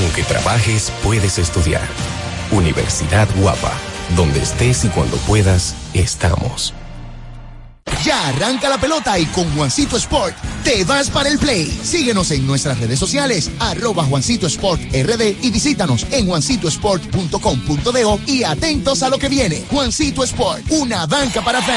Aunque trabajes, puedes estudiar. Universidad Guapa, donde estés y cuando puedas, estamos. Ya arranca la pelota y con Juancito Sport te vas para el play. Síguenos en nuestras redes sociales, arroba Juancito Sport RD y visítanos en juancitosport.com.de y atentos a lo que viene. Juancito Sport, una banca para fans.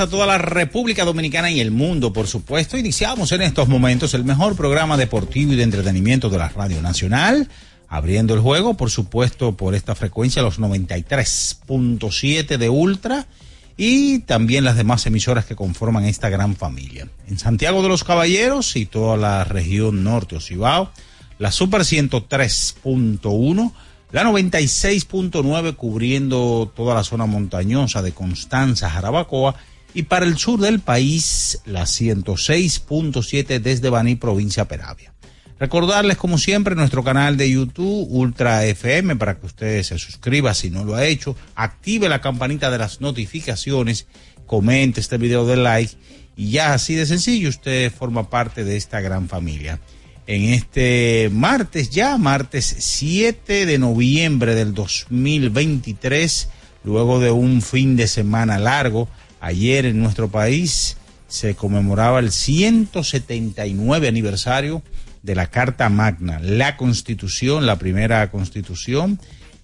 A toda la República Dominicana y el mundo, por supuesto. Iniciamos en estos momentos el mejor programa deportivo y de entretenimiento de la Radio Nacional, abriendo el juego, por supuesto, por esta frecuencia, los 93.7 de Ultra y también las demás emisoras que conforman esta gran familia. En Santiago de los Caballeros y toda la región norte o Cibao, la Super 103.1 la 96.9 cubriendo toda la zona montañosa de Constanza, Jarabacoa. Y para el sur del país, la 106.7 desde Baní, provincia Peravia. Recordarles, como siempre, nuestro canal de YouTube, Ultra FM, para que usted se suscriba si no lo ha hecho, active la campanita de las notificaciones, comente este video de like y ya así de sencillo usted forma parte de esta gran familia en este martes ya, martes 7 de noviembre del 2023, luego de un fin de semana largo. Ayer en nuestro país se conmemoraba el 179 aniversario de la Carta Magna, la constitución, la primera constitución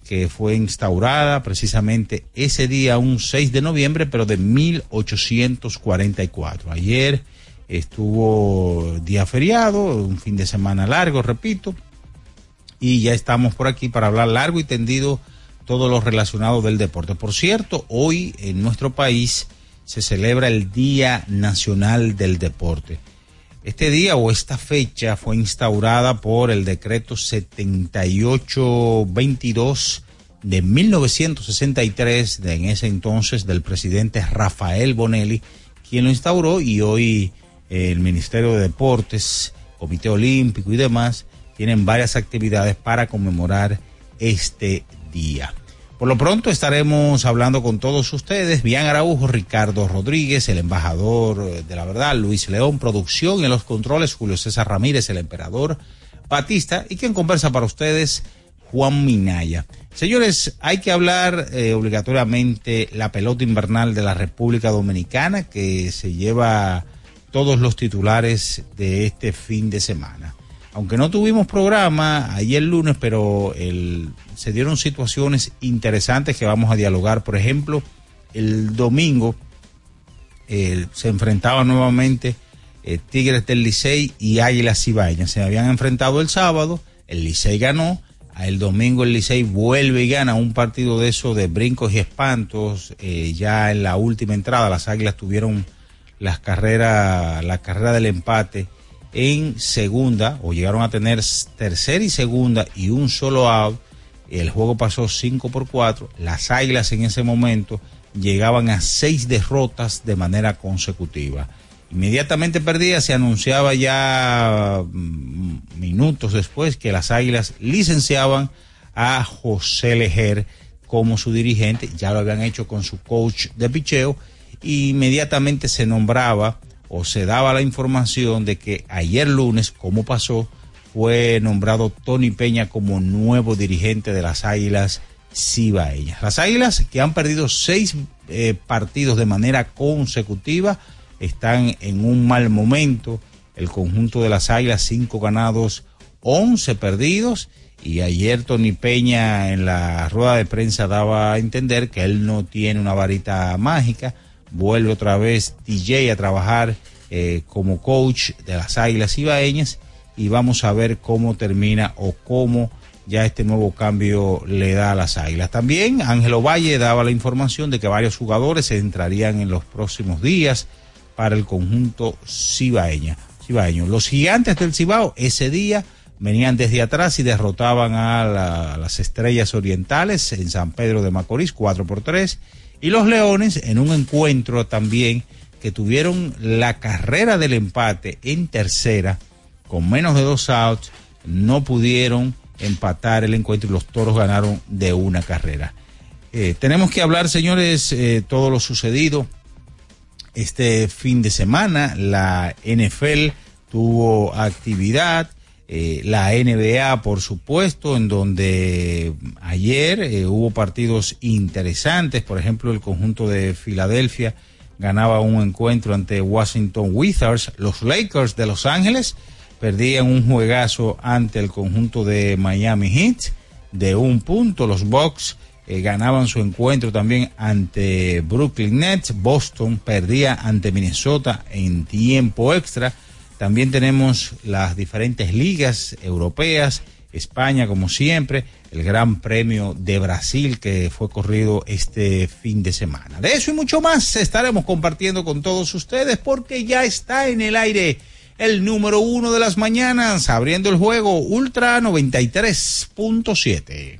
que fue instaurada precisamente ese día, un 6 de noviembre, pero de 1844. Ayer estuvo día feriado, un fin de semana largo, repito, y ya estamos por aquí para hablar largo y tendido todo lo relacionado del deporte. Por cierto, hoy en nuestro país se celebra el Día Nacional del Deporte. Este día o esta fecha fue instaurada por el decreto 7822 de 1963, de en ese entonces del presidente Rafael Bonelli, quien lo instauró y hoy el Ministerio de Deportes, Comité Olímpico y demás, tienen varias actividades para conmemorar este día. Por lo pronto estaremos hablando con todos ustedes, Bian Araujo, Ricardo Rodríguez, el embajador de la verdad, Luis León, producción en los controles, Julio César Ramírez, el emperador Batista, y quien conversa para ustedes, Juan Minaya. Señores, hay que hablar eh, obligatoriamente la pelota invernal de la República Dominicana que se lleva todos los titulares de este fin de semana. Aunque no tuvimos programa ayer lunes, pero se dieron situaciones interesantes que vamos a dialogar. Por ejemplo, el domingo eh, se enfrentaban nuevamente eh, Tigres del Licey y Águilas Cibaeñas. Se habían enfrentado el sábado, el Licey ganó, el domingo el Licey vuelve y gana un partido de eso de brincos y espantos. Eh, ya en la última entrada las Águilas tuvieron las carreras, la carrera del empate en segunda o llegaron a tener tercera y segunda y un solo out. El juego pasó 5 por 4. Las Águilas en ese momento llegaban a seis derrotas de manera consecutiva. Inmediatamente perdía, se anunciaba ya mm, minutos después que las Águilas licenciaban a José Lejer como su dirigente, ya lo habían hecho con su coach de picheo, e inmediatamente se nombraba o se daba la información de que ayer lunes, como pasó, fue nombrado Tony Peña como nuevo dirigente de las Águilas Cibaeñas. Las Águilas que han perdido seis eh, partidos de manera consecutiva, están en un mal momento. El conjunto de las Águilas, cinco ganados, once perdidos. Y ayer Tony Peña en la rueda de prensa daba a entender que él no tiene una varita mágica. Vuelve otra vez DJ a trabajar eh, como coach de las Águilas Ibaeñas y vamos a ver cómo termina o cómo ya este nuevo cambio le da a las Águilas. También Ángelo Valle daba la información de que varios jugadores entrarían en los próximos días para el conjunto cibaeño. Los gigantes del Cibao ese día venían desde atrás y derrotaban a, las estrellas orientales en San Pedro de Macorís 4 por 3 y los leones en un encuentro también que tuvieron la carrera del empate en tercera con menos de dos outs no pudieron empatar el encuentro y los toros ganaron de una carrera. Eh, tenemos que hablar, señores, eh, todo lo sucedido este fin de semana la NFL tuvo actividad, eh, la NBA por supuesto, en donde ayer eh, hubo partidos interesantes, por ejemplo el conjunto de Filadelfia ganaba un encuentro ante Washington Wizards, los Lakers de Los Ángeles perdían un juegazo ante el conjunto de Miami Heat de un punto, los Bucks eh, ganaban su encuentro también ante Brooklyn Nets. Boston perdía ante Minnesota en tiempo extra. También tenemos las diferentes ligas europeas, España como siempre, el Gran Premio de Brasil que fue corrido este fin de semana. De eso y mucho más estaremos compartiendo con todos ustedes porque ya está en el aire el número uno de las mañanas, abriendo el juego Ultra 93.7.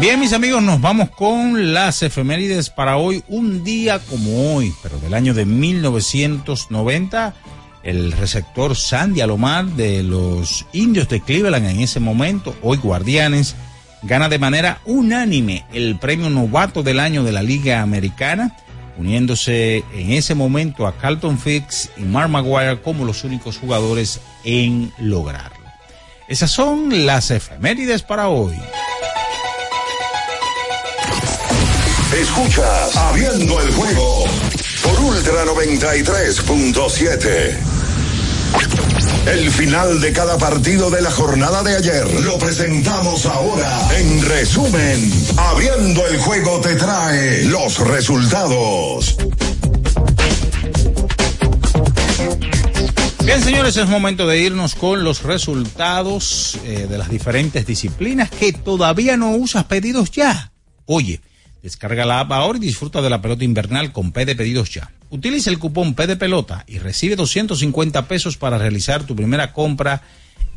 Bien, mis amigos, nos vamos con las efemérides para hoy, un día como hoy, pero del año de 1990. El receptor Sandy Alomar de los indios de Cleveland en ese momento, hoy Guardianes, gana de manera unánime el premio novato del año de la Liga Americana, uniéndose en ese momento a Carlton Fix y Mark Maguire como los únicos jugadores en lograrlo. Esas son las efemérides para hoy. Escuchas Abriendo el juego por Ultra 93.7. El final de cada partido de la jornada de ayer lo presentamos ahora. En resumen, Abriendo el juego te trae los resultados. Bien, señores, es momento de irnos con los resultados eh, de las diferentes disciplinas que todavía no usas pedidos ya. Oye, descarga la app ahora y disfruta de la pelota invernal con P de pedidos ya. Utiliza el cupón P de pelota y recibe 250 pesos para realizar tu primera compra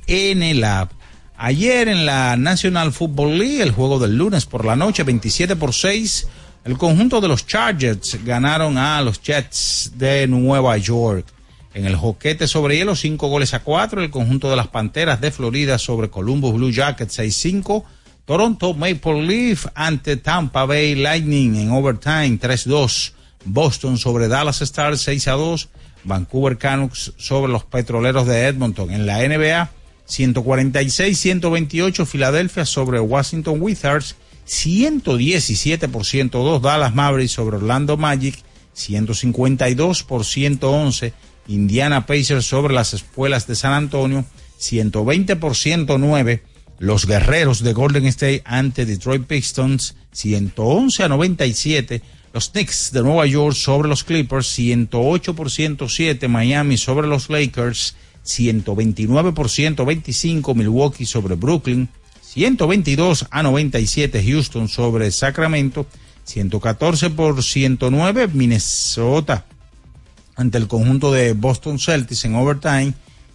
en el app. Ayer en la National Football League, el juego del lunes por la noche, 27 por 6, el conjunto de los Chargers ganaron a los Jets de Nueva York. En el joquete sobre hielo, 5 goles a 4. El conjunto de las Panteras de Florida sobre Columbus Blue Jackets 6-5. Toronto Maple Leaf ante Tampa Bay Lightning en overtime 3-2. Boston sobre Dallas Stars 6-2. Vancouver Canucks sobre los Petroleros de Edmonton en la NBA 146-128. Filadelfia sobre Washington Wizards 117 por 102. Dallas Mavericks sobre Orlando Magic 152 por 111 Indiana Pacers sobre las espuelas de San Antonio, 120 por 109. Los guerreros de Golden State ante Detroit Pistons, 111 a 97. Los Knicks de Nueva York sobre los Clippers, 108 por 107. Miami sobre los Lakers, 129 por 125. Milwaukee sobre Brooklyn, 122 a 97. Houston sobre Sacramento, 114 por 109. Minnesota ante el conjunto de Boston Celtics en overtime,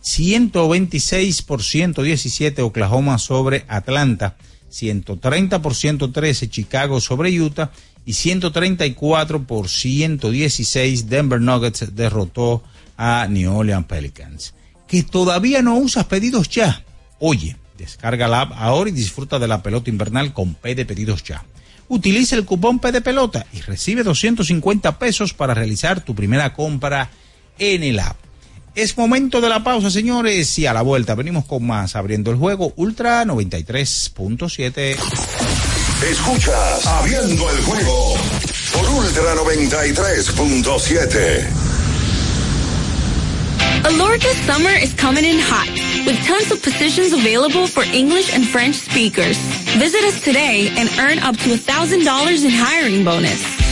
126 por 117 Oklahoma sobre Atlanta, 130 por 113 Chicago sobre Utah y 134 por 116 Denver Nuggets derrotó a New Orleans Pelicans. Que todavía no usas pedidos ya. Oye, descarga la app ahora y disfruta de la pelota invernal con P de pedidos ya utiliza el cupón P de pelota y recibe 250 pesos para realizar tu primera compra en el app. Es momento de la pausa, señores, y a la vuelta venimos con más abriendo el juego Ultra 93.7. Escuchas Abriendo el juego por Ultra 93.7. Alorca summer is coming in hot, with tons of positions available for English and French speakers. Visit us today and earn up to $1,000 in hiring bonus.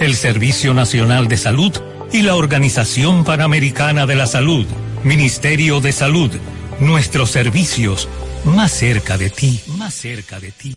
el Servicio Nacional de Salud y la Organización Panamericana de la Salud. Ministerio de Salud. Nuestros servicios más cerca de ti, más cerca de ti.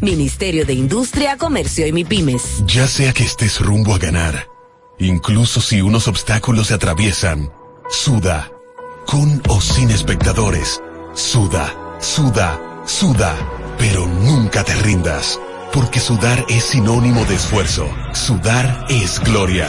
Ministerio de Industria, Comercio y MIPIMES. Ya sea que estés rumbo a ganar, incluso si unos obstáculos se atraviesan, suda, con o sin espectadores, suda, suda, suda, pero nunca te rindas, porque sudar es sinónimo de esfuerzo, sudar es gloria.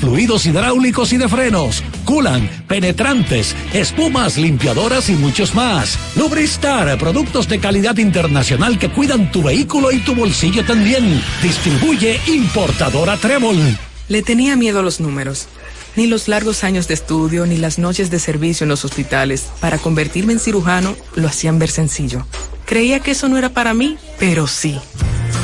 fluidos hidráulicos y de frenos, culan, penetrantes, espumas, limpiadoras y muchos más. Lubristar, productos de calidad internacional que cuidan tu vehículo y tu bolsillo también. Distribuye importadora Trébol. Le tenía miedo a los números. Ni los largos años de estudio ni las noches de servicio en los hospitales para convertirme en cirujano lo hacían ver sencillo. Creía que eso no era para mí, pero sí.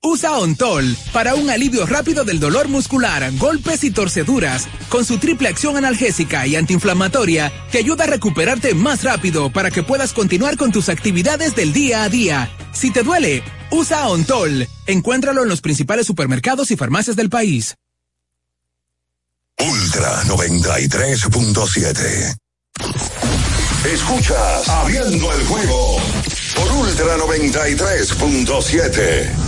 Usa Ontol para un alivio rápido del dolor muscular, golpes y torceduras. Con su triple acción analgésica y antiinflamatoria, te ayuda a recuperarte más rápido para que puedas continuar con tus actividades del día a día. Si te duele, usa Ontol. Encuéntralo en los principales supermercados y farmacias del país. Ultra 93.7. Escuchas Abriendo el juego por Ultra 93.7.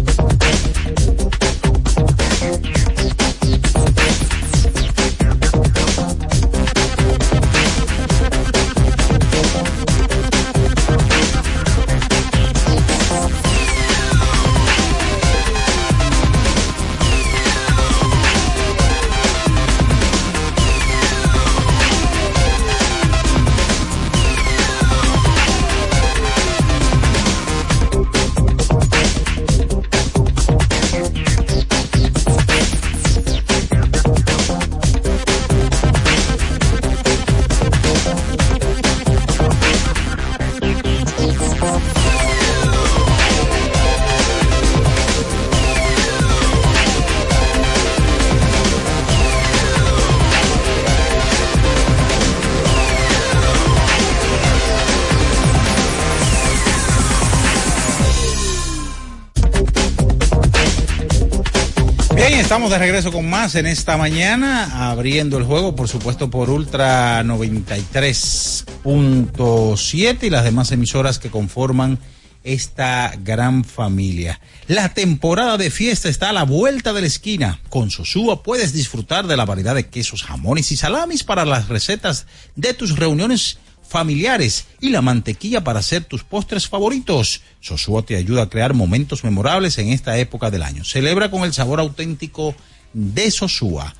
Estamos de regreso con más en esta mañana, abriendo el juego, por supuesto, por Ultra 93.7 y las demás emisoras que conforman esta gran familia. La temporada de fiesta está a la vuelta de la esquina. Con Sosúa puedes disfrutar de la variedad de quesos, jamones y salamis para las recetas de tus reuniones familiares y la mantequilla para hacer tus postres favoritos. Sosúa te ayuda a crear momentos memorables en esta época del año. Celebra con el sabor auténtico de Sosúa.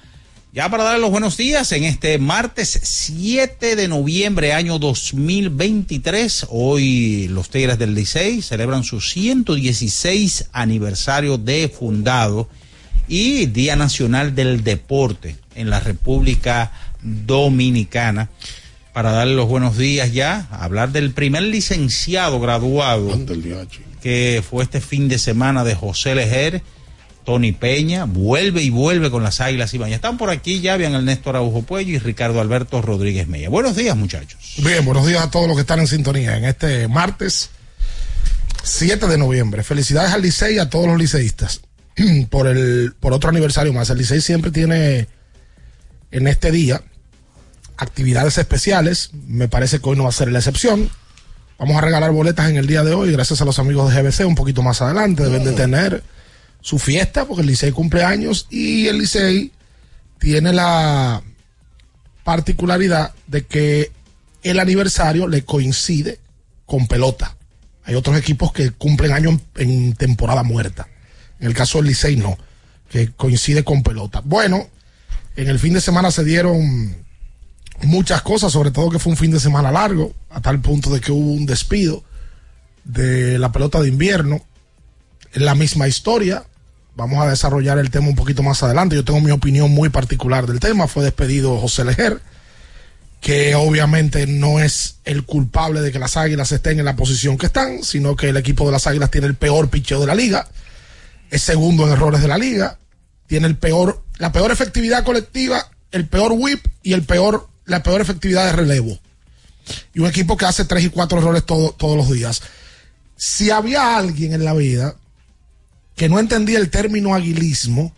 Ya para darle los buenos días en este martes 7 de noviembre año 2023, hoy los Tigres del Licey celebran su 116 aniversario de fundado y Día Nacional del Deporte en la República Dominicana para darle los buenos días ya, hablar del primer licenciado graduado que fue este fin de semana de José Lejer, Tony Peña, vuelve y vuelve con las Águilas Ibañez. Están por aquí ya, bien el Néstor Aujo Puello y Ricardo Alberto Rodríguez Mella. Buenos días, muchachos. Bien, buenos días a todos los que están en sintonía en este martes 7 de noviembre. Felicidades al Licey y a todos los liceístas por el por otro aniversario más. El Licey siempre tiene en este día actividades especiales. Me parece que hoy no va a ser la excepción. Vamos a regalar boletas en el día de hoy, gracias a los amigos de GBC, un poquito más adelante. Deben de tener su fiesta, porque el Licey cumple años y el Licey tiene la particularidad de que el aniversario le coincide con pelota. Hay otros equipos que cumplen años en, en temporada muerta. En el caso del Licey no, que coincide con pelota. Bueno, en el fin de semana se dieron muchas cosas, sobre todo que fue un fin de semana largo, a tal punto de que hubo un despido de la pelota de invierno. Es la misma historia. Vamos a desarrollar el tema un poquito más adelante. Yo tengo mi opinión muy particular del tema. Fue despedido José Lejer, que obviamente no es el culpable de que las Águilas estén en la posición que están, sino que el equipo de las Águilas tiene el peor picheo de la liga, es segundo en errores de la liga, tiene el peor, la peor efectividad colectiva, el peor whip y el peor, la peor efectividad de relevo. Y un equipo que hace tres y cuatro errores todo- todos los días. Si había alguien en la vida que no entendía el término aguilismo,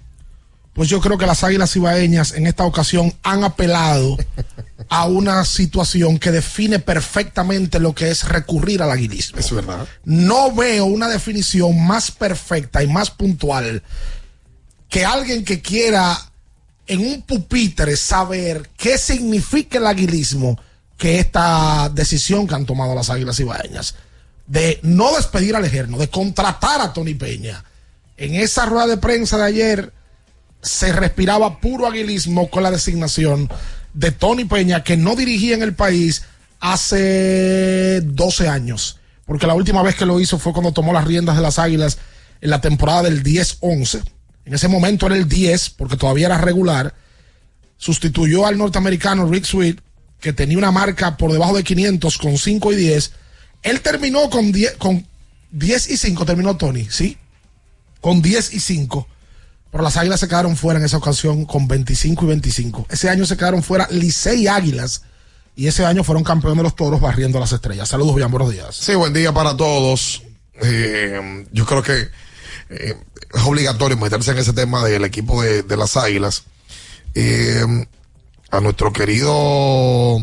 pues yo creo que las Águilas Ibaeñas en esta ocasión han apelado a una situación que define perfectamente lo que es recurrir al aguilismo. Es verdad. No veo una definición más perfecta y más puntual que alguien que quiera en un pupitre saber qué significa el aguilismo que esta decisión que han tomado las Águilas Ibaeñas de no despedir al Ejerno, de contratar a Tony Peña. En esa rueda de prensa de ayer se respiraba puro aguilismo con la designación de Tony Peña, que no dirigía en el país hace 12 años. Porque la última vez que lo hizo fue cuando tomó las riendas de las Águilas en la temporada del 10-11. En ese momento era el 10, porque todavía era regular. Sustituyó al norteamericano Rick Sweet, que tenía una marca por debajo de 500 con 5 y 10. Él terminó con 10, con 10 y 5, terminó Tony, ¿sí? Con 10 y 5. Pero las Águilas se quedaron fuera en esa ocasión con 25 y 25. Ese año se quedaron fuera Licey Águilas. Y ese año fueron campeones de los toros barriendo las estrellas. Saludos, bien, buenos días. Sí, buen día para todos. Eh, yo creo que eh, es obligatorio meterse en ese tema del equipo de, de las Águilas. Eh, a nuestro querido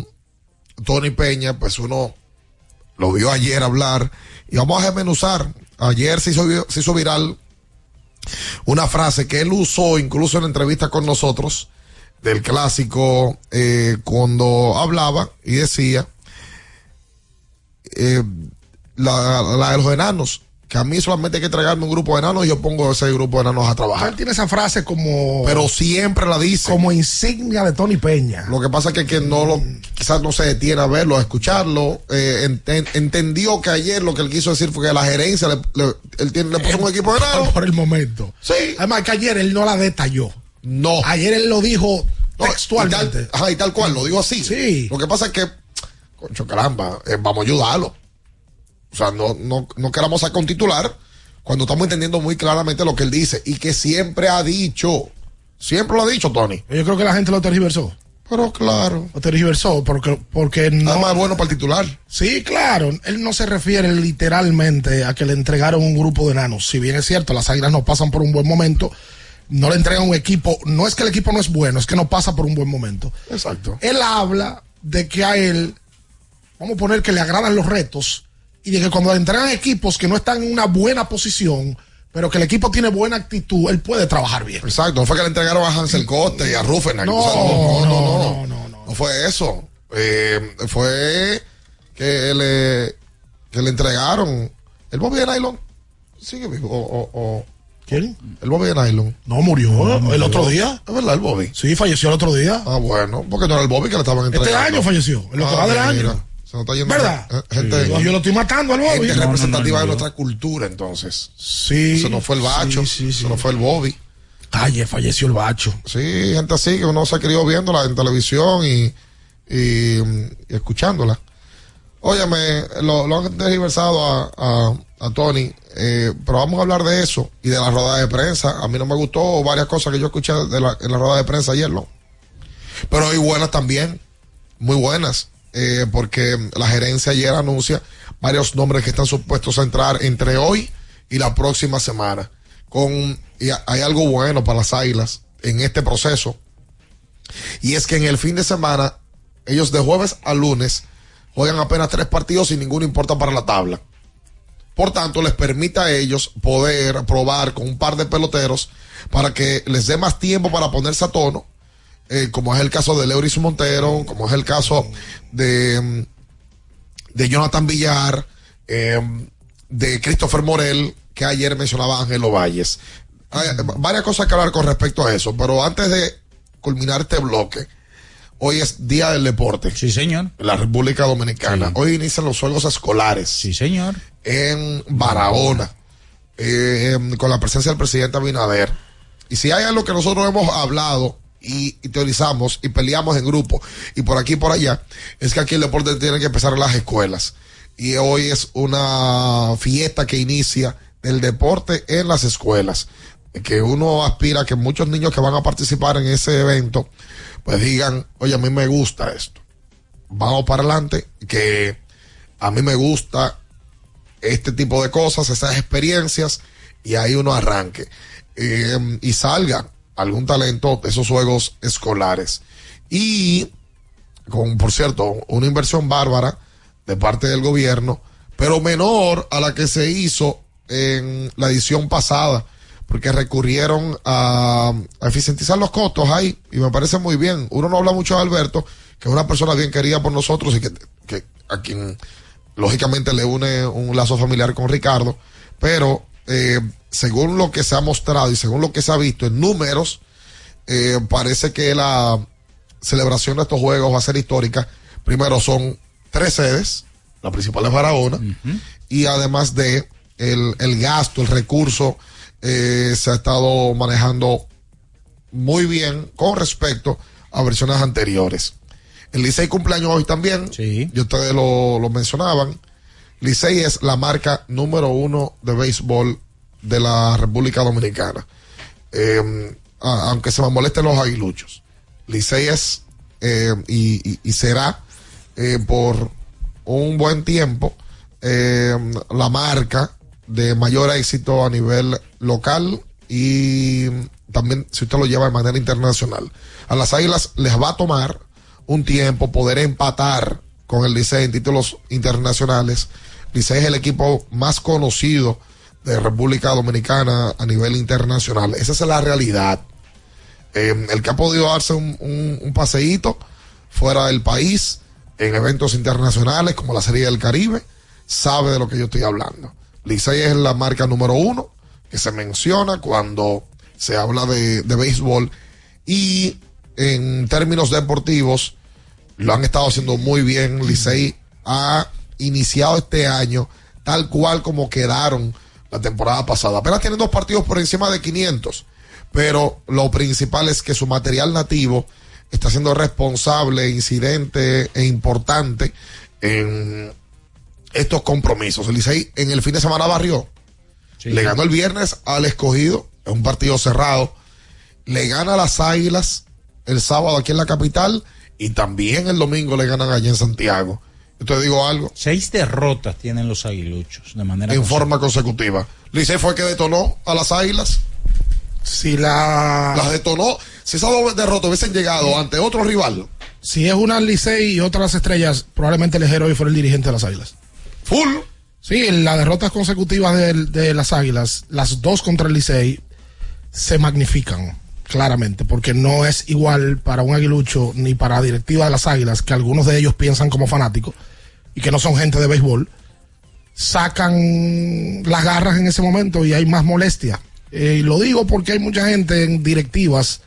Tony Peña, pues uno lo vio ayer hablar y vamos a desmenuzar. Ayer se hizo, viral una frase que él usó incluso en la entrevista con nosotros del clásico eh, cuando hablaba y decía eh, la de los enanos que a mí solamente hay que tragarme un grupo de enanos y yo pongo ese grupo de enanos a trabajar Él tiene esa frase como. pero siempre la dice Como insignia de Tony Peña. lo que pasa es que, que no lo quizás no se detiene a verlo a escucharlo eh, enten- entendió que ayer lo que él quiso decir fue que la gerencia le, le- él tiene, le puso un equipo de enanos Por el momento. Sí. Además que ayer él no la detalló. no Ayer él lo dijo No, textualmente. Y tal, ajá, y tal cual, lo digo así. Sí. Lo que pasa es que, concho, caramba, eh, vamos a ayudarlo. O sea, no, no, no queramos sacar un titular cuando estamos entendiendo muy claramente lo que él dice y que siempre ha dicho. Siempre lo ha dicho, Tony. Yo creo que la gente lo tergiversó. Pero claro. Lo tergiversó porque, porque no. Además, es bueno para el titular. Sí, claro. Él no se refiere literalmente a que le entregaron un grupo de enanos. Si bien es cierto, las águilas no pasan por un buen momento, no le entregan un equipo. No es que el equipo no es bueno, es que no pasa por un buen momento. Exacto. Él habla de que a él, vamos a poner que le agradan los retos y de que cuando le entregan equipos que no están en una buena posición, pero que el equipo tiene buena actitud, él puede trabajar bien. Exacto. No fue que le entregaron a Hansel Coste y a Rufenac. No, no, no, no, no, no, no, no fue eso. Eh, fue que le, que le entregaron el Bobby de Nylon. Sigue vivo. O, ¿Quién? el Bobby de Nylon. No murió el otro día. Es verdad, el Bobby. Sí, falleció el otro día. Ah, bueno, porque no era el Bobby que le estaban Este entregando. año falleció, lo que Ah, del año. Se nos está yendo ¿Verdad? eh, Gente, Yo, yo lo estoy matando al Bobby. gente No, representativa no, de nuestra cultura, entonces. Sí. Eso no fue el bacho, Sí, sí, sí. eso no fue el Bobby. Calle, falleció el bacho. Sí, gente así que uno se ha querido viéndola en televisión y, y, y escuchándola. Óyeme, lo, lo han tergiversado a, a, a Tony, eh, pero vamos a hablar de eso y de la rueda de prensa. A mí no me gustó varias cosas que yo escuché de la, en la rueda de prensa ayer, ¿no? Pero hay buenas también, muy buenas, eh, porque la gerencia ayer anuncia varios nombres que están supuestos a entrar entre hoy y la próxima semana. Con, y ha- hay algo bueno para las águilas en este proceso, y es que en el fin de semana, ellos de jueves a lunes juegan apenas tres partidos y ninguno importa para la tabla. Por tanto, les permite a ellos poder probar con un par de peloteros para que les dé más tiempo para ponerse a tono, eh, como es el caso de Leuris Montero, como es el caso de, mm, de Jonathan Villar, eh, de Christopher Morel, que ayer mencionaba Ángelo Valles. Hay varias cosas que hablar con respecto a eso, pero antes de culminar este bloque, Hoy es Día del Deporte. Sí, señor. En la República Dominicana. Hoy inician los Juegos Escolares. Sí, señor. En Barahona. eh, con la presencia del presidente Abinader. Y si hay algo que nosotros hemos hablado y, teorizamos y peleamos en grupo y por aquí y por allá, es que aquí el deporte tiene que empezar en las escuelas. Y hoy es una fiesta que inicia del deporte en las escuelas. Que uno aspira a que muchos niños que van a participar en ese evento, pues digan, oye, a mí me gusta esto. Vamos para adelante, que a mí me gusta este tipo de cosas, esas experiencias, y ahí uno arranque. Eh, y salga algún talento de esos juegos escolares. Y, con, por cierto, una inversión bárbara de parte del gobierno, pero menor a la que se hizo en la edición pasada, porque recurrieron a, a eficientizar los costos ahí, y me parece muy bien. Uno no habla mucho de Alberto, que es una persona bien querida por nosotros y que, que a quien lógicamente le une un lazo familiar con Ricardo, pero eh, según lo que se ha mostrado y según lo que se ha visto en números, eh, parece que la celebración de estos juegos va a ser histórica. Primero son tres sedes, la principal es Barahona, y además de el, el gasto, el recurso, eh, se ha estado manejando muy bien con respecto a versiones anteriores. El Licey cumpleaños hoy también. Sí. Y ustedes lo, lo mencionaban. Licey es la marca número uno de béisbol de la República Dominicana. Eh, aunque se me molesten los aguiluchos. Licey es eh, y, será eh, por un buen tiempo la marca de mayor éxito a nivel local y también si usted lo lleva de manera internacional. A las Águilas les va a tomar un tiempo poder empatar con el Licey en títulos internacionales. Licey es el equipo más conocido de República Dominicana a nivel internacional. Esa es la realidad. Eh, el que ha podido darse un, un, paseíto fuera del país en eventos internacionales como la Serie del Caribe sabe de lo que yo estoy hablando. Licey es la marca número uno que se menciona cuando se habla de, de béisbol y en términos deportivos lo han estado haciendo muy bien. Licey ha iniciado este año tal cual como quedaron la temporada pasada. Apenas tienen dos partidos por encima de 500, pero lo principal es que su material nativo está siendo responsable, incidente e importante en estos compromisos. El Licey en el fin de semana barrió. Le ganó el viernes al escogido, es un partido cerrado. Le gana a las águilas el sábado aquí en la capital y también el domingo le ganan allá en Santiago. Te digo algo. Seis derrotas tienen los aguiluchos de manera En forma consecutiva. Licey fue el que detonó a las águilas. Si la. Las detonó. Si esas dos derrotas hubiesen llegado ante otro rival. Si es una Licey y otra las estrellas, probablemente el Ejero hoy fuera el dirigente de las Águilas. Full. Sí, las derrotas consecutivas de, de las Águilas, las dos contra el Licey, se magnifican claramente, porque no es igual para un aguilucho ni para la directiva de las Águilas, que algunos de ellos piensan como fanáticos y que no son gente de béisbol, sacan las garras en ese momento y hay más molestia. Eh, y lo digo porque hay mucha gente en directivas,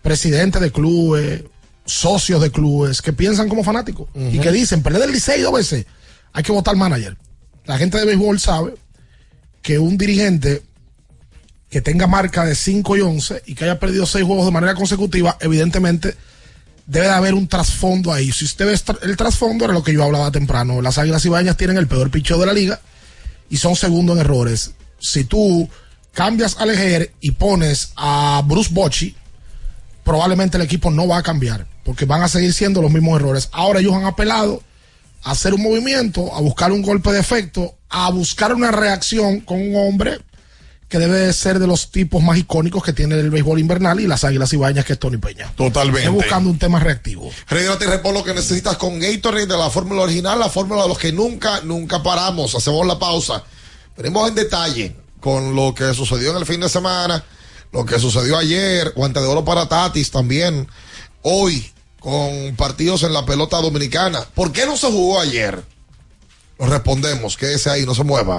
presidentes de clubes, socios de clubes, que piensan como fanáticos y que dicen, perder el Licey dos veces, hay que votar manager. La gente de béisbol sabe que un dirigente que tenga marca de 5 y 11 y que haya perdido 6 juegos de manera consecutiva, evidentemente debe de haber un trasfondo ahí. Si usted ve el trasfondo, era lo que yo hablaba temprano. Las Águilas Ibañas tienen el peor picheo de la liga y son segundo en errores. Si tú cambias a Lejer y pones a Bruce Bochy, probablemente el equipo no va a cambiar porque van a seguir siendo los mismos errores. Ahora ellos han apelado a hacer un movimiento, a buscar un golpe de efecto, a buscar una reacción con un hombre que debe ser de los tipos más icónicos que tiene el béisbol invernal y las águilas ibañas que es Tony Peña. Totalmente. Es buscando un tema reactivo. Regrate y repon lo que necesitas con Gatorade de la fórmula original, la fórmula de los que nunca, nunca paramos. Hacemos la pausa. Venimos en detalle con lo que sucedió en el fin de semana, lo que sucedió ayer, guante de oro para Tatis también. Hoy, con partidos en la pelota dominicana. ¿Por qué no se jugó ayer? Lo respondemos, quédese ahí, no se mueva.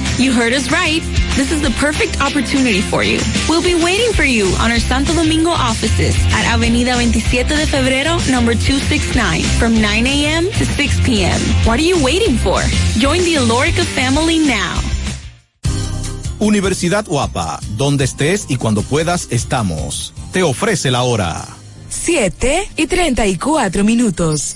You heard us right. This is the perfect opportunity for you. We'll be waiting for you on our Santo Domingo offices at Avenida 27 de Febrero, number 269, from 9 a.m. to 6 p.m. What are you waiting for? Join the Alorica family now. Universidad Guapa, donde estés y cuando puedas estamos. Te ofrece la hora. 7 y 34 minutos.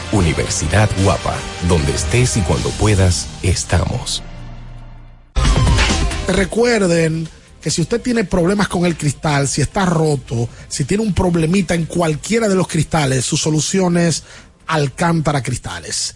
Universidad Guapa, donde estés y cuando puedas, estamos. Recuerden que si usted tiene problemas con el cristal, si está roto, si tiene un problemita en cualquiera de los cristales, su solución es Alcántara Cristales.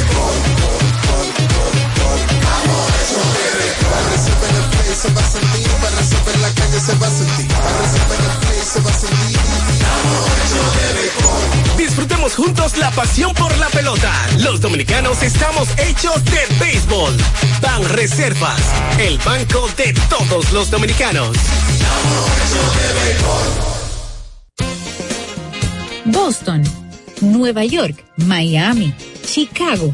Para play. Disfrutemos juntos la pasión por la pelota. Los dominicanos estamos hechos de béisbol. Ban Reservas, el banco de todos los dominicanos. Boston, Nueva York, Miami, Chicago.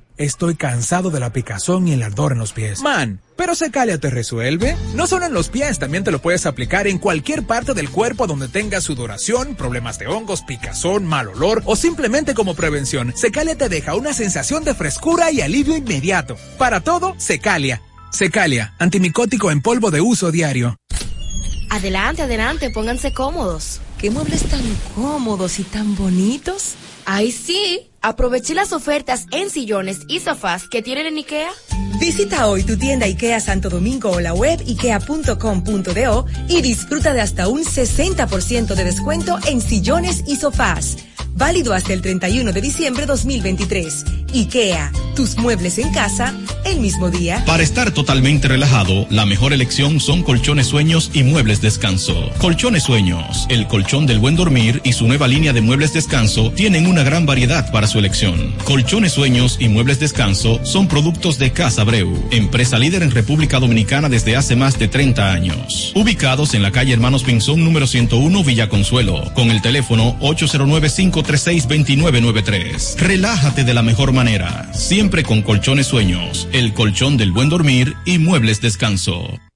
estoy cansado de la picazón y el ardor en los pies. Man, pero Secalia te resuelve. No solo en los pies, también te lo puedes aplicar en cualquier parte del cuerpo donde tengas sudoración, problemas de hongos, picazón, mal olor o simplemente como prevención. Secalia te deja una sensación de frescura y alivio inmediato. Para todo, Secalia. Secalia, antimicótico en polvo de uso diario. Adelante, adelante, pónganse cómodos. ¿Qué muebles tan cómodos y tan bonitos? ¡Ay, sí! Aproveché las ofertas en sillones y sofás que tienen en IKEA. Visita hoy tu tienda IKEA Santo Domingo o la web ikea.com.do y disfruta de hasta un 60% de descuento en sillones y sofás. Válido hasta el 31 de diciembre 2023. IKEA, tus muebles en casa el mismo día. Para estar totalmente relajado, la mejor elección son colchones sueños y muebles descanso. Colchones sueños, el colchón del buen dormir y su nueva línea de muebles descanso tienen una gran variedad para su elección. Colchones sueños y muebles descanso son productos de Casa Breu, empresa líder en República Dominicana desde hace más de 30 años. Ubicados en la calle Hermanos Pinzón número 101 Villa Consuelo, con el teléfono 809-536-2993. Relájate de la mejor manera, siempre con colchones sueños, el colchón del buen dormir y muebles descanso.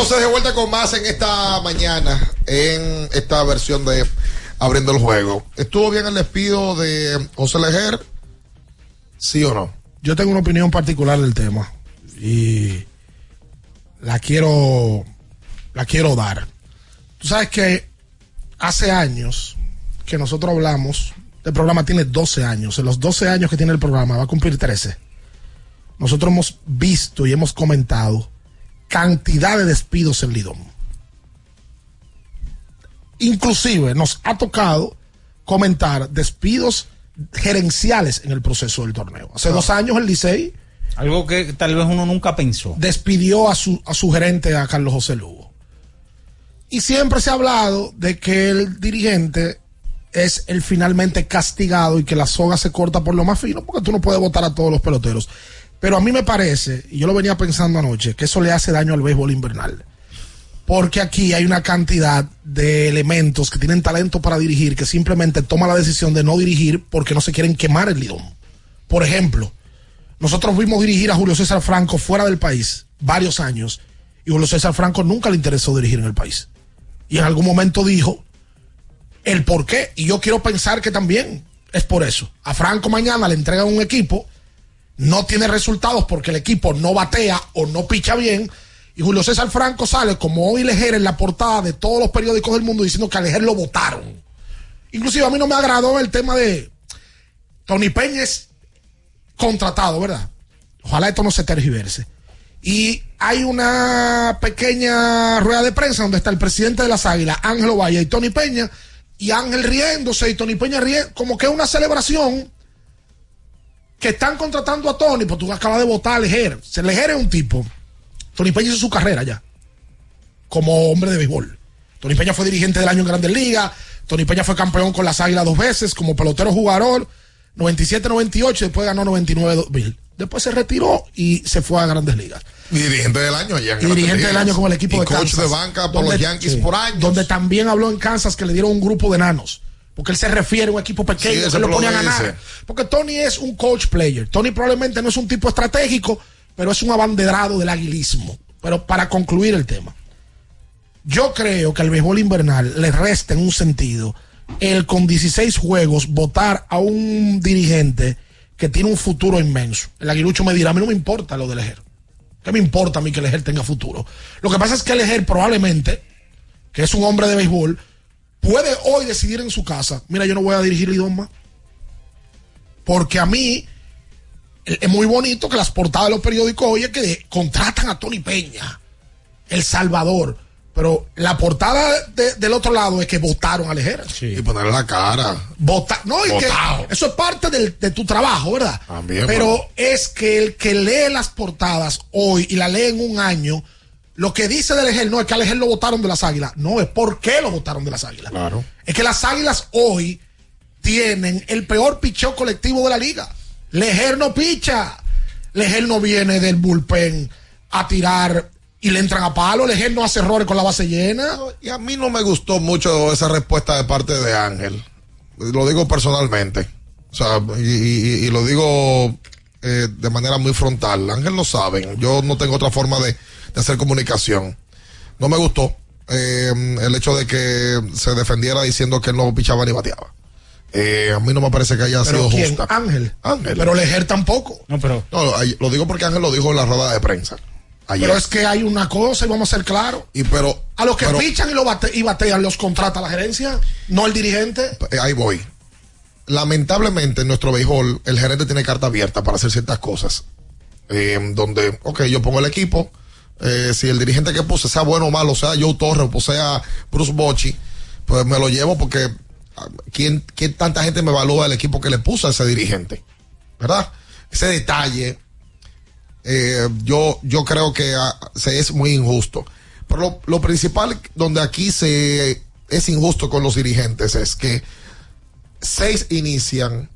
Entonces de vuelta con más en esta mañana, en esta versión de Abriendo el Juego. ¿Estuvo bien el despido de José Lejer? ¿Sí o no? Yo tengo una opinión particular del tema y la quiero la quiero dar. Tú sabes que hace años que nosotros hablamos, el programa tiene 12 años, en los 12 años que tiene el programa va a cumplir 13. Nosotros hemos visto y hemos comentado cantidad de despidos en Lidón. Inclusive nos ha tocado comentar despidos gerenciales en el proceso del torneo. Hace Ah. dos años el Licey Algo que tal vez uno nunca pensó. despidió a su, a su gerente, a Carlos José Lugo. Y siempre se ha hablado de que el dirigente es el finalmente castigado y que la soga se corta por lo más fino, porque tú no puedes votar a todos los peloteros. Pero a mí me parece, y yo lo venía pensando anoche, que eso le hace daño al béisbol invernal. Porque aquí hay una cantidad de elementos que tienen talento para dirigir que simplemente toman la decisión de no dirigir porque no se quieren quemar el lidón. Por ejemplo, nosotros vimos dirigir a Julio César Franco fuera del país varios años y Julio César Franco nunca le interesó dirigir en el país. Y en algún momento dijo el por qué. Y yo quiero pensar que también es por eso. A Franco mañana le entregan un equipo, no tiene resultados porque el equipo no batea o no picha bien. Y Julio César Franco sale como hoy Lejer en la portada de todos los periódicos del mundo diciendo que a Lejer lo votaron. Inclusive a mí no me agradó el tema de Tony Peña contratado, ¿verdad? Ojalá esto no se tergiverse. Y hay una pequeña rueda de prensa donde está el presidente de las Águilas, Ángel Valle y Tony Peña, y Ángel riéndose y Tony Peña riendo, como que una celebración que están contratando a Tony, porque tú acabas de votar a Lejer. Se Lejer es un tipo. Tony Peña hizo su carrera ya, como hombre de béisbol. Tony Peña fue dirigente del año en Grandes Ligas. Tony Peña fue campeón con las Águilas dos veces, como pelotero jugador, 97-98, después ganó 99-2000. Después se retiró y se fue a Grandes Ligas. Y dirigente del año allá en Y Grandes gente del año con el equipo Y de coach Kansas. de banca por Donde- los Yankees sí, por años. Donde también habló en Kansas que le dieron un grupo de enanos. Porque él se refiere a un equipo Sí, pequeño eso que lo ponía a dice. ganar. Porque Tony es un coach player. Tony probablemente no es un tipo estratégico, pero es un abanderado del aguilismo. Pero para concluir el tema, yo creo que al béisbol invernal le resta en un sentido el con 16 juegos votar a un dirigente que tiene un futuro inmenso. El aguilucho me dirá, a mí no me importa lo del Ejer. ¿Qué me importa a mí que el Ejer tenga futuro? Lo que pasa es que el Ejer probablemente, que es un hombre de béisbol, puede hoy decidir en su casa, mira, yo no voy a dirigir Lidón más. Porque a mí, es muy bonito que las portadas de los periódicos hoy es que contratan a Tony Peña, El Salvador. Pero la portada de- del otro lado es que votaron a Lejera. Y ponerle la cara. Vota, no, y que Votado. eso es parte del- de tu trabajo, ¿verdad? También, Pero es que el que lee las portadas hoy y la lee en un año, lo que dice de Lejer no es que a Lejer lo votaron de las águilas, no, es por qué lo votaron de las águilas. Claro. Es que las águilas hoy tienen el peor picheo colectivo de la liga. Lejer no picha. Lejer no viene del bullpen a tirar y le entran a palo. Lejer no hace errores con la base llena. Y a mí no me gustó mucho esa respuesta de parte de Ángel. Lo digo personalmente. O sea, y, y- y lo digo eh, de manera muy frontal. Ángel lo sabe. Yo no tengo otra forma de, de hacer comunicación. No me gustó eh, el hecho de que se defendiera diciendo que él no pichaba ni bateaba. Eh, a mí no me parece que haya Pero sido ¿quién? justa. Ángel. Ángel. Pero Lejer tampoco. No, pero. No, lo digo porque Ángel lo dijo en la rueda de prensa. Ayer. Pero es que hay una cosa y vamos a ser claros. Y pero. A los que pero- pichan y, lo bate- y batean los contrata la gerencia, no el dirigente. Eh, ahí voy. Lamentablemente en nuestro béisbol el gerente tiene carta abierta para hacer ciertas cosas. Eh, donde, ok, yo pongo el equipo. Eh, si el dirigente que puse sea bueno o malo, sea Joe Torres o sea Bruce Bochy, pues me lo llevo porque ah, ¿quién, quién tanta gente me evalúa el equipo que le puse a ese dirigente? ¿Verdad? Ese detalle, eh, yo, yo creo que ah, se es muy injusto. Pero lo, lo principal donde aquí se es injusto con los dirigentes es que seis inician,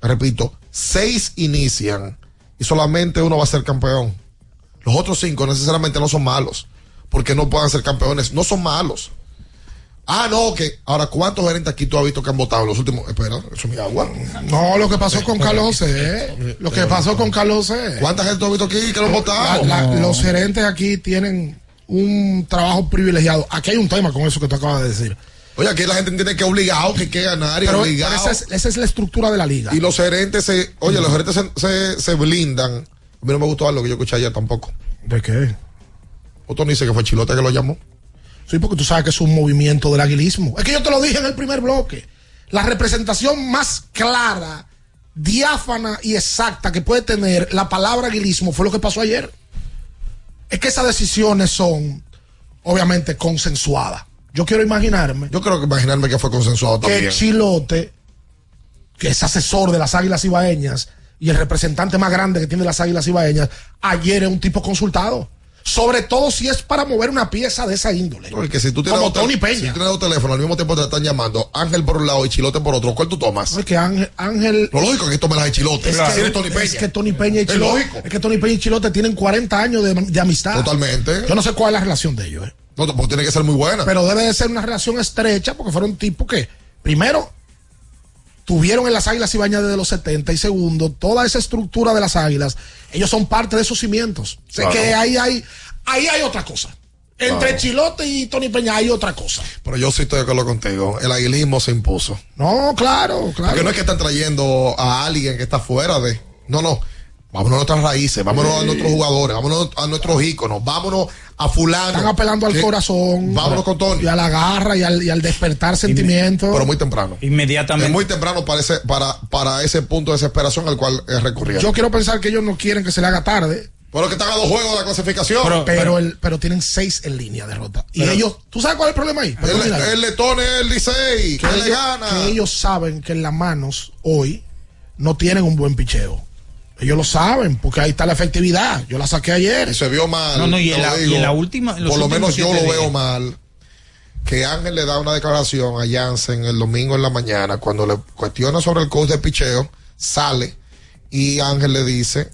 repito, seis inician y solamente uno va a ser campeón. Los otros cinco necesariamente no son malos, porque no puedan ser campeones, no son malos. Ah, no, que ahora, ¿cuántos gerentes aquí tú has visto que han votado en los últimos? Espera, eso es mi agua. No, lo que pasó con Carlos José. Lo que pasó con Carlos José. ¿Cuánta gente tú has visto aquí que lo han votado? La- la- Los gerentes aquí tienen un trabajo privilegiado. Aquí hay un tema con eso que tú acabas de decir. Oye, aquí la gente entiende que es obligado, que hay que ganar y Pero, obligado. pero esa, es, esa es la estructura de la liga. Y los gerentes se, oye, los gerentes se, se, se blindan. A mí no me gustó algo que yo escuché ayer tampoco. ¿De qué? Otro dice que fue Chilote que lo llamó. Sí, porque tú sabes que es un movimiento del aguilismo. Es que yo te lo dije en el primer bloque. La representación más clara, diáfana y exacta que puede tener la palabra aguilismo fue lo que pasó ayer. Es que esas decisiones son, obviamente, consensuadas. Yo quiero imaginarme Yo creo que imaginarme que fue consensuado que también. Chilote, que es asesor de las Águilas Ibaeñas y el representante más grande que tiene las Águilas Ibaeñas, ayer es un tipo consultado. Sobre todo si es para mover una pieza de esa índole. Porque si tú tienes Como dos Tony Peña. Si tú tienes dos teléfonos al mismo tiempo te están llamando, Ángel por un lado y Chilote por otro, ¿cuál tú tomas? Porque Ángel, Ángel Lo lógico es que tomes las de Chilote. es, que, Tony Peña. es que Tony Peña y Chilote, lógico. es que Tony Peña y Chilote tienen 40 años de, de amistad. Totalmente. Yo no sé cuál es la relación de ellos, eh. No, pues tiene que ser muy buena. pero debe de ser una relación estrecha porque fueron tipos que, primero, tuvieron en las Águilas Ibañas desde los 70 y segundo, toda esa estructura de las Águilas, ellos son parte de esos cimientos. Sé Claro. que ahí hay, ahí hay otra cosa. Entre Claro. Chilote y Tony Peña hay otra cosa. Pero yo sí estoy de acuerdo contigo. El aguilismo se impuso. No, claro, claro. Porque no es que están trayendo a alguien que está fuera de. No, no. Vámonos a nuestras raíces, vámonos a nuestros jugadores, vámonos a nuestros íconos, vámonos a fulano. Están apelando al que- corazón. Vámonos con Tony. Y a la garra y al, y al despertar sentimientos. Pero muy temprano. Inmediatamente. Es muy temprano para ese, para, para ese punto de desesperación al cual es recurriendo. Yo quiero pensar que ellos no quieren que se le haga tarde. Pero que están a dos juegos de la clasificación. Pero, el, pero tienen seis en línea de derrota. Y Pero- ellos, ¿tú sabes cuál es el problema ahí? el, el letón es el Licey, que, que le ellos, gana. que ellos saben que en las manos hoy no tienen un buen picheo. Ellos lo saben, porque ahí está la efectividad. Yo la saqué ayer. Y se vio mal. No, no, y en la- y digo. en la última- en los Por lo menos yo lo veo mal. Que Ángel le da una declaración a Jansen el domingo en la mañana, cuando le cuestiona sobre el coach de picheo, sale y Ángel le dice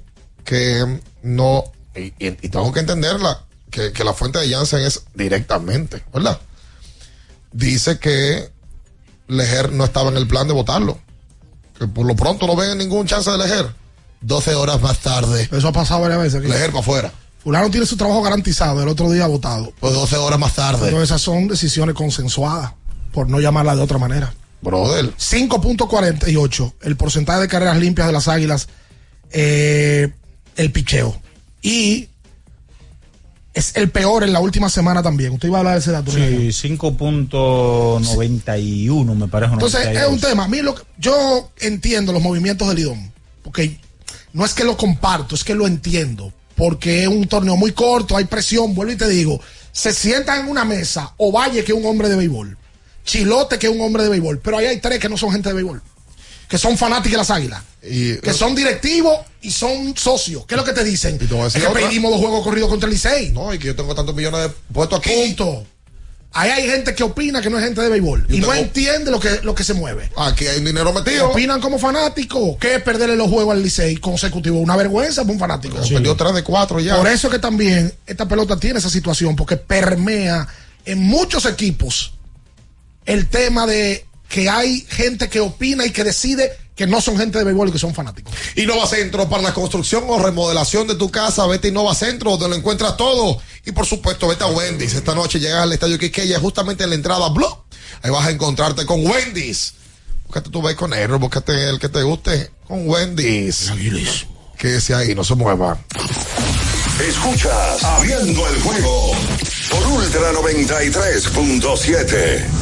que no, y, y- y tengo que entenderla, que, que la fuente de Jansen es directamente, ¿verdad? Dice que Lejer no estaba en el plan de votarlo. Que por lo pronto no ven ningún chance de Lejer. 12 horas más tarde. Eso ha pasado varias veces. aquí. Lejer para afuera. Fulano tiene su trabajo garantizado, el otro día votado. Pues 12 horas más tarde. Entonces esas son decisiones consensuadas, por no llamarla de otra manera. Brother. 5.48, el porcentaje de carreras limpias de las águilas, eh, el picheo. Y es el peor en la última semana también. Usted iba a hablar de ese dato. Sí, 5.91 me parece. Entonces, es 92. un tema. A mí lo que- yo entiendo los movimientos del Lidón. Porque no es que lo comparto, es que lo entiendo. Porque es un torneo muy corto, hay presión, vuelvo y te digo, se sientan en una mesa, o Valle que es un hombre de béisbol, Chilote que es un hombre de béisbol, pero ahí hay tres que no son gente de béisbol, que son fanáticos de las águilas, que son directivos y son socios. ¿Qué es lo que te dicen? te voy a Es que otra. pedimos dos juegos corridos contra el Licey. No, y que yo tengo tantos millones de puestos aquí. Punto. Ahí hay gente que opina que no es gente de béisbol y no entiende lo que, lo que se mueve. Aquí hay dinero metido. Opinan como fanáticos. ¿Qué es perderle los juegos al Licey consecutivo? Una vergüenza para un fanático. Perdió 3 de 4 ya. Por eso que también esta pelota tiene esa situación, porque permea en muchos equipos el tema de que hay gente que opina y que decide que no son gente de béisbol y que son fanáticos. Innova Centro para la construcción o remodelación de tu casa. Vete a Innova Centro donde lo encuentras todo. Y por supuesto, vete a Wendy's. Esta noche llegas al estadio Quiqueya, justamente en la entrada Blue. Ahí vas a encontrarte con Wendy's. Búscate tu negro, búscate el que te guste con Wendy's. Que ese ahí no se mueva. Escuchas Abriendo el juego por Ultra 93.7.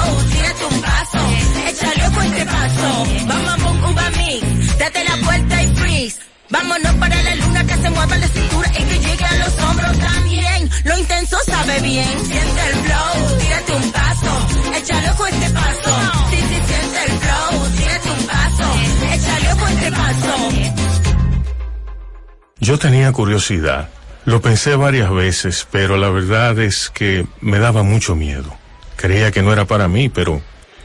Échale ojo a este paso, bum, bum, uva mix. Date la vuelta y freeze. Vámonos para la luna que se mueva la cintura y que llegue a los hombros también. Lo intenso sabe bien, siente el flow, tírate un paso, échale ojo a este paso. Sí, sí, siente el flow, tírate un paso, échale ojo a este paso. Yo tenía curiosidad. Lo pensé varias veces, pero la verdad es que me daba mucho miedo. Creía que no era para mí, pero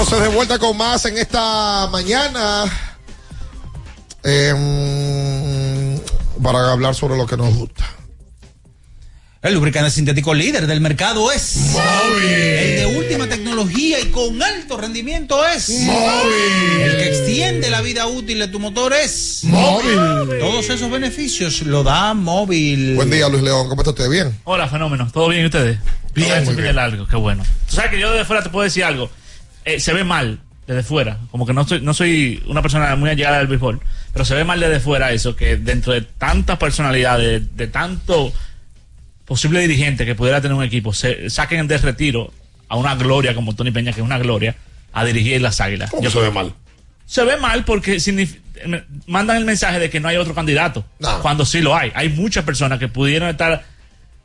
entonces de vuelta con más en esta mañana. em, para hablar sobre lo que nos gusta. El lubricante sintético líder del mercado es Móvil. El de última tecnología y con alto rendimiento es Móvil. El que extiende la vida útil de tu motor es Móvil. Todos esos beneficios lo da móvil. Buen día, Luis León. ¿Cómo está usted? ¿Bien? Hola, fenómeno. ¿Todo bien y ustedes? Bien, bien. largo, qué bueno. Tú sabes que yo desde fuera te puedo decir algo. Eh, se ve mal desde fuera. Como que no soy, no soy una persona muy allegada del béisbol. Pero se ve mal desde fuera eso, que dentro de tantas personalidades, de, tanto posible dirigente que pudiera tener un equipo, se saquen de retiro a una gloria como Tony Peña, que es una gloria, a dirigir las águilas. ¿Cómo que se ve mal? Se ve mal porque mandan el mensaje de que no hay otro candidato. Cuando sí lo hay. Hay muchas personas que pudieran estar,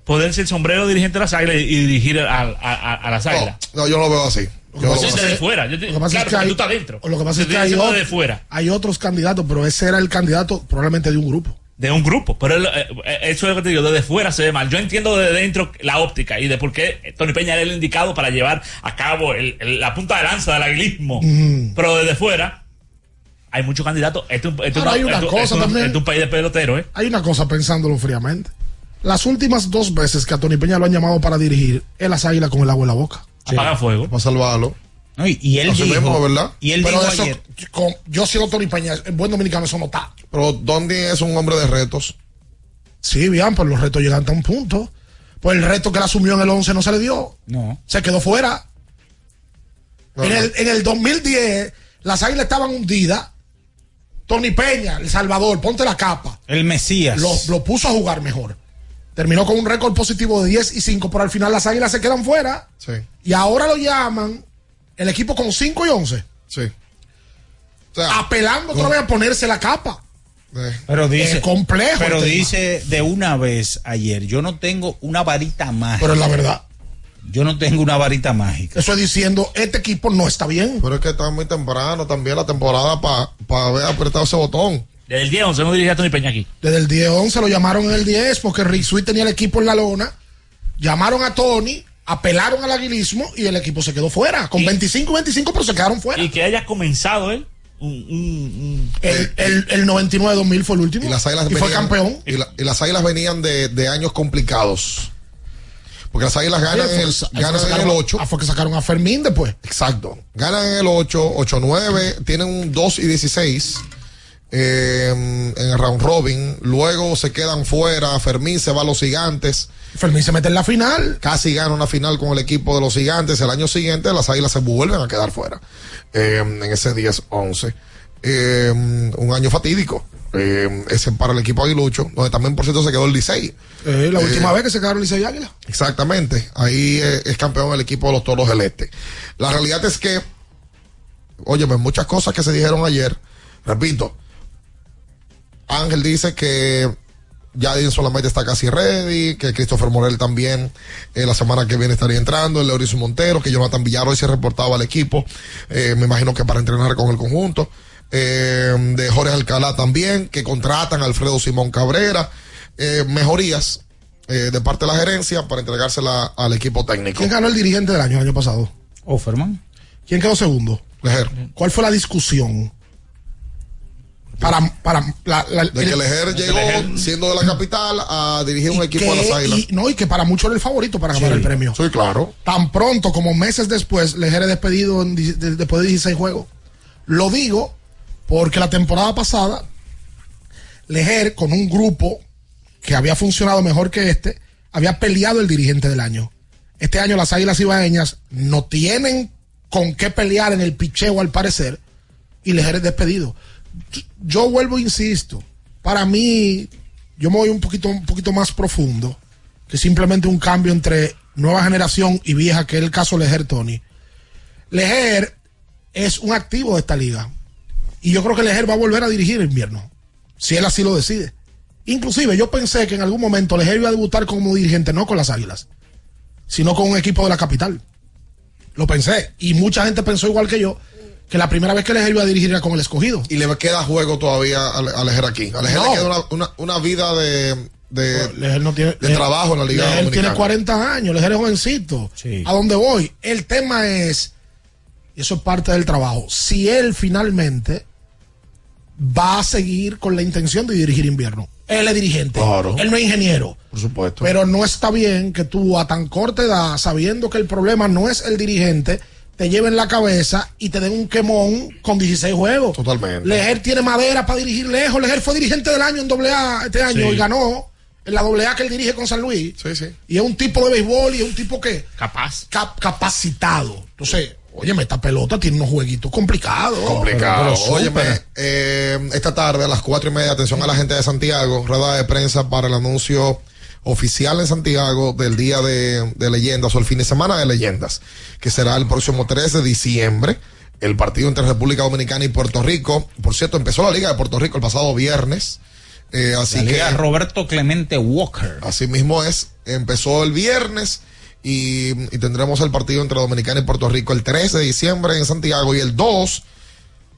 poder ser sombrero dirigente de las águilas y, dirigir a, a- a- a las águilas. No, yo no lo veo así. Yo lo veo desde así. fuera. Yo te- Lo que pasa claro, es que hay, tú estás dentro. Lo que pasa es que hay, diciendo ot- desde fuera. hay otros candidatos, pero ese era el candidato probablemente de un grupo. De un grupo. Pero él, eh, eso es lo que te digo, desde fuera se ve mal. Yo entiendo desde dentro la óptica y de por qué Tony Peña era el indicado para llevar a cabo el- el- la punta de lanza del aguilismo. Pero desde fuera hay muchos candidatos. Este, este hay una este- cosa también. este es un país de peloteros, ¿eh? Hay una cosa pensándolo fríamente. Las últimas dos veces que a Tony Peña lo han llamado para dirigir, él las águilas con el agua en la boca. Apaga fuego. Para salvarlo. No, y, y él Así dijo, mismo, ¿verdad? y él Pero dijo eso, ayer, con- yo siendo Tony Peña, en buen dominicano eso no está. Pero Dondi es un hombre de retos. Sí, bien, pero los retos llegan a un punto. Pues el reto que él asumió en el 11 no se le dio. no. Se quedó fuera. No, en, el, en el 2010, las águilas estaban hundidas. Tony Peña, El Salvador, ponte la capa. El Mesías. Lo, lo puso a jugar mejor. Terminó con un récord positivo de 10 y 5, pero al final las águilas se quedan fuera. Sí, Y ahora lo llaman el equipo con 5 y 11. sí. O sea, Apelando otra vez a ponerse la capa. Pero dice, Es complejo Pero dice de una vez ayer, yo no tengo una varita mágica. Pero es la verdad. Yo no tengo una varita mágica. Eso es diciendo, este equipo no está bien. pero es que está muy temprano también la temporada para haber apretado ese botón. Desde el 10 11 no dirigía a Tony Peña aquí. Desde el 10-11 lo llamaron en el 10 porque Rick Sweet tenía el equipo en la lona. Llamaron a Tony, apelaron al aguilismo y el equipo se quedó fuera. Con 25-25, pero se quedaron fuera. Y que haya comenzado él. Un, un- un- El, el, el 99-2000 fue el último. Y las águilas y fue venían- campeón. Y, la- y las águilas venían de, de años complicados. Porque las águilas ganan, el, fue ahí ganan fue que en el sacaron- 8. ah, fue que sacaron a Fermín después. Exacto. Ganan en el 8, 8-9, tienen un 2 y 16 eh, en el round robin. Luego se quedan fuera. Fermín se va a los gigantes. Fermín se mete en la final. Casi gana una final con el equipo de los gigantes. El año siguiente las águilas se vuelven a quedar fuera. eh, en ese 10-11. Eh, un año fatídico. ese para el equipo aguilucho, donde también por cierto se quedó el Licey. Eh, la Eh, última vez que se quedaron Licey y Águila. Exactamente. Ahí eh, es campeón el equipo de los Toros del Este. La realidad es que, óyeme, muchas cosas que se dijeron ayer, repito, Ángel dice que ya solamente está casi ready, que Christopher Morel también eh, la semana que viene estaría entrando, el Leorizo Montero, que Jonathan Villar hoy se reportaba al equipo, eh, me imagino que para entrenar con el conjunto, eh, de Jorge Alcalá también, que contratan a Alfredo Simón Cabrera, eh, mejorías eh, de parte de la gerencia para entregársela al equipo técnico. ¿Quién ganó el dirigente del año, el año pasado? Offerman. ¿Quién quedó segundo? Lejer. ¿Cuál fue la discusión? Para, para la- la- De que Lejer llegó siendo de la capital a dirigir un equipo de las que- águilas. y, no, y que para muchos era el favorito para ganar Sí. el premio. Sí, claro. Tan pronto como meses después, Lejer es despedido en de- después de 16 juegos. Lo digo porque la temporada pasada, Lejer, con un grupo que había funcionado mejor que este, había peleado el dirigente del año. Este año las Águilas Ibaeñas no tienen con qué pelear en el picheo al parecer y Lejer es despedido. Yo vuelvo, insisto, para mí, yo me voy un poquito, un poquito más profundo que simplemente un cambio entre nueva generación y vieja, que es el caso Lejer Tony. Lejer es un activo de esta liga. Y yo creo que Lejer va a volver a dirigir el invierno, si él así lo decide. Inclusive yo pensé que en algún momento Lejer iba a debutar como dirigente, no con las Águilas, sino con un equipo de la capital. Lo pensé. Y mucha gente pensó igual que yo, que la primera vez que Lejer iba a dirigir era con el escogido. Y le queda juego todavía a, Lejer aquí. A Lejer No. le queda una, una, una vida de, de, Lejer no tiene, de trabajo en la Liga Lejer tiene Dominicana. 40 años, Lejer es jovencito. ¿A dónde voy? El tema es, y eso es parte del trabajo, si él finalmente va a seguir con la intención de dirigir invierno. Él es dirigente. Claro. Él no es ingeniero. Por supuesto. Pero no está bien que tú a tan corta edad, sabiendo que el problema no es el dirigente, te lleven la cabeza y te den un quemón con 16 juegos. Totalmente. Lejer tiene madera para dirigir lejos. Lejer fue dirigente del año en AA este año Sí. y ganó en la AA que él dirige con San Luis. Y es un tipo de béisbol y es un tipo que Capaz. cap- capacitado. Entonces, óyeme, esta pelota tiene unos jueguitos complicados. Complicado. Pero- pero Óyeme, eh, esta tarde a las cuatro y media, atención a la gente de Santiago, rueda de prensa para el anuncio oficial en Santiago del día de, de leyendas o el fin de semana de leyendas, que será el próximo 3 de diciembre. El partido entre República Dominicana y Puerto Rico. Por cierto, empezó la Liga de Puerto Rico el pasado viernes. Eh, así La que Liga Roberto Clemente Walker. Así mismo es. Empezó el viernes y, y tendremos el partido entre Dominicana y Puerto Rico el 3 de diciembre en Santiago y el 2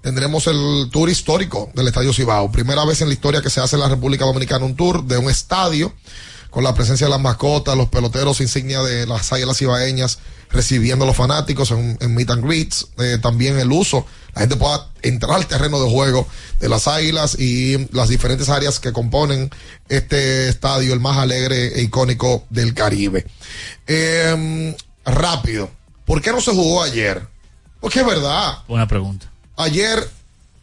tendremos el tour histórico del Estadio Cibao. Primera vez en la historia que se hace en la República Dominicana un tour de un estadio con la presencia de las mascotas, los peloteros insignia de las águilas cibaeñas recibiendo a los fanáticos en, en meet and greets, eh, también el uso, la gente pueda entrar al terreno de juego de las águilas y las diferentes áreas que componen este estadio, el más alegre e icónico del Caribe. Eh, rápido, ¿por qué no se jugó ayer? Porque es verdad, Buena pregunta. ayer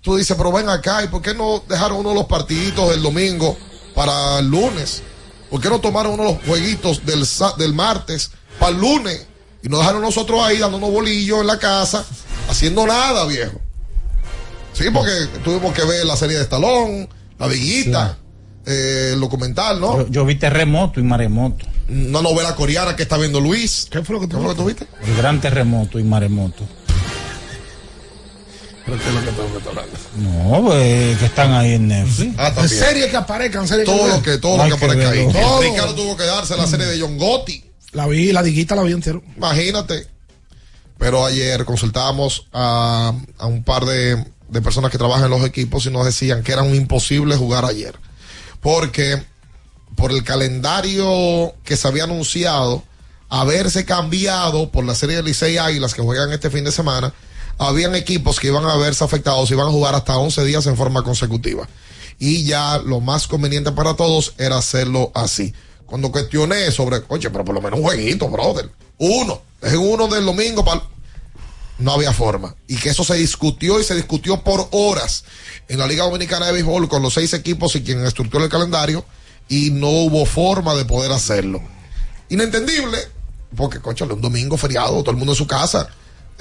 tú dices, pero ven acá, ¿y por qué no dejaron uno de los partiditos del domingo para el lunes? ¿Por qué no tomaron uno de los jueguitos del, del martes para el lunes? Y nos dejaron nosotros ahí dándonos bolillos en la casa, haciendo nada, viejo. Sí, porque tuvimos que ver la serie de Estalón, La Viguita, eh, el documental, ¿no? Yo, yo vi terremoto y maremoto. Una novela coreana que está viendo Luis. ¿Qué fue lo que tú, ¿Qué fue lo que tú viste? El gran terremoto y maremoto. ¿Pero qué es lo que tú me estás hablando? No, pues, que están ahí en Netflix. Ah, también. series que aparezcan, series Todo que lo que, todo lo que que aparezca ahí. Todo. Ricardo tuvo que darse la serie de John Gotti. La vi, la diguita la vi entero. Imagínate. Pero ayer consultábamos a, a un par de, de personas que trabajan en los equipos y nos decían que era un imposible jugar ayer. Porque por el calendario que se había anunciado, haberse cambiado por la serie de Licey Águilas que juegan este fin de semana, habían equipos que iban a verse afectados y iban a jugar hasta 11 días en forma consecutiva. Y ya lo más conveniente para todos era hacerlo así. Cuando cuestioné sobre, oye, pero por lo menos un jueguito, brother. Uno, dejen uno del domingo no había forma. Y que eso se discutió y se discutió por horas en la Liga Dominicana de Béisbol con los seis equipos y quien estructuró el calendario y no hubo forma de poder hacerlo. Inentendible, porque, conchale, un domingo feriado, todo el mundo en su casa.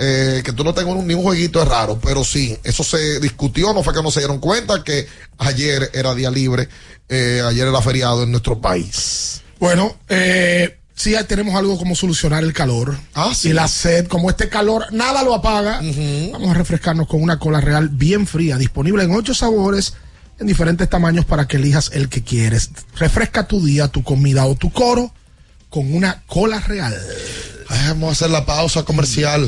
Eh, que tú no tengas un- ni un jueguito es raro, pero sí, eso se discutió, no fue que no se dieron cuenta que ayer era día libre, eh, ayer era feriado en nuestro país. Bueno, eh, sí ya tenemos algo como solucionar el calor Ah, sí. y la sed. Como este calor nada lo apaga, vamos a refrescarnos con una cola real bien fría, disponible en ocho sabores, en diferentes tamaños para que elijas el que quieres. Refresca tu día, tu comida o tu coro con una cola real. Ay, Vamos a hacer la pausa comercial.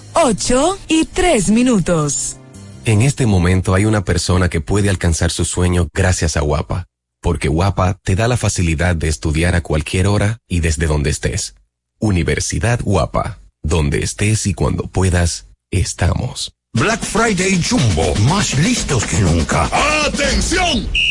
8 y 3 minutos. En este momento hay una persona que puede alcanzar su sueño gracias a Guapa, porque Guapa te da la facilidad de estudiar a cualquier hora y desde donde estés. Universidad Guapa, donde estés y cuando puedas, estamos. Black Friday Jumbo, más listos que nunca. ¡Atención!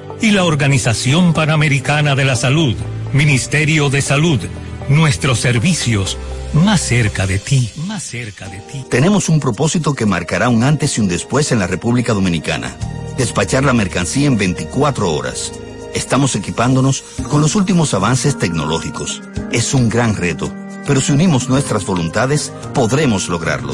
y la Organización Panamericana de la Salud, Ministerio de Salud, nuestros servicios más cerca de ti, más cerca de ti. Tenemos un propósito que marcará un antes y un después en la República Dominicana. Despachar la mercancía en 24 horas. Estamos equipándonos con los últimos avances tecnológicos. Es un gran reto, pero si unimos nuestras voluntades, podremos lograrlo.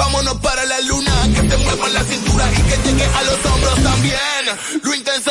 Vámonos para la luna. Que te mueva la cintura y que llegue a los hombros también. Lo intenso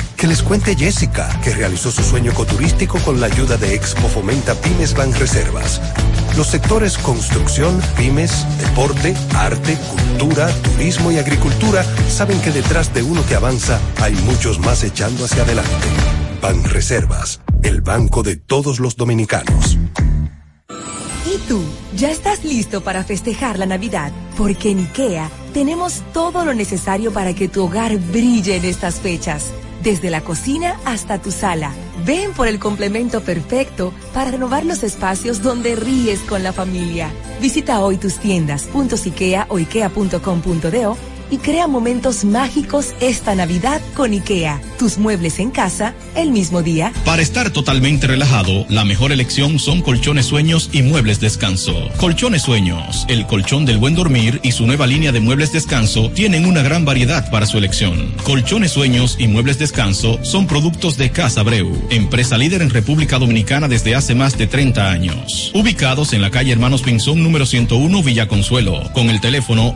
Que les cuente Jessica, que realizó su sueño ecoturístico con la ayuda de Expo Fomenta Pymes Banreservas. Los sectores construcción, pymes, deporte, arte, cultura, turismo y agricultura saben que detrás de uno que avanza hay muchos más echando hacia adelante. Banreservas, el banco de todos los dominicanos. ¿Y tú? ¿Ya estás listo para festejar la Navidad? Porque en IKEA tenemos todo lo necesario para que tu hogar brille en estas fechas. Desde la cocina hasta tu sala. Ven por el complemento perfecto para renovar los espacios donde ríes con la familia. Visita hoy tus tiendas, o y crea momentos mágicos esta Navidad con IKEA. Tus muebles en casa el mismo día. Para estar totalmente relajado, la mejor elección son colchones sueños y muebles descanso. Colchones sueños, el colchón del buen dormir y su nueva línea de muebles descanso tienen una gran variedad para su elección. Colchones sueños y muebles descanso son productos de Casa Breu, empresa líder en República Dominicana desde hace más de 30 años. Ubicados en la calle Hermanos Pinzón número 101 Villa Consuelo, con el teléfono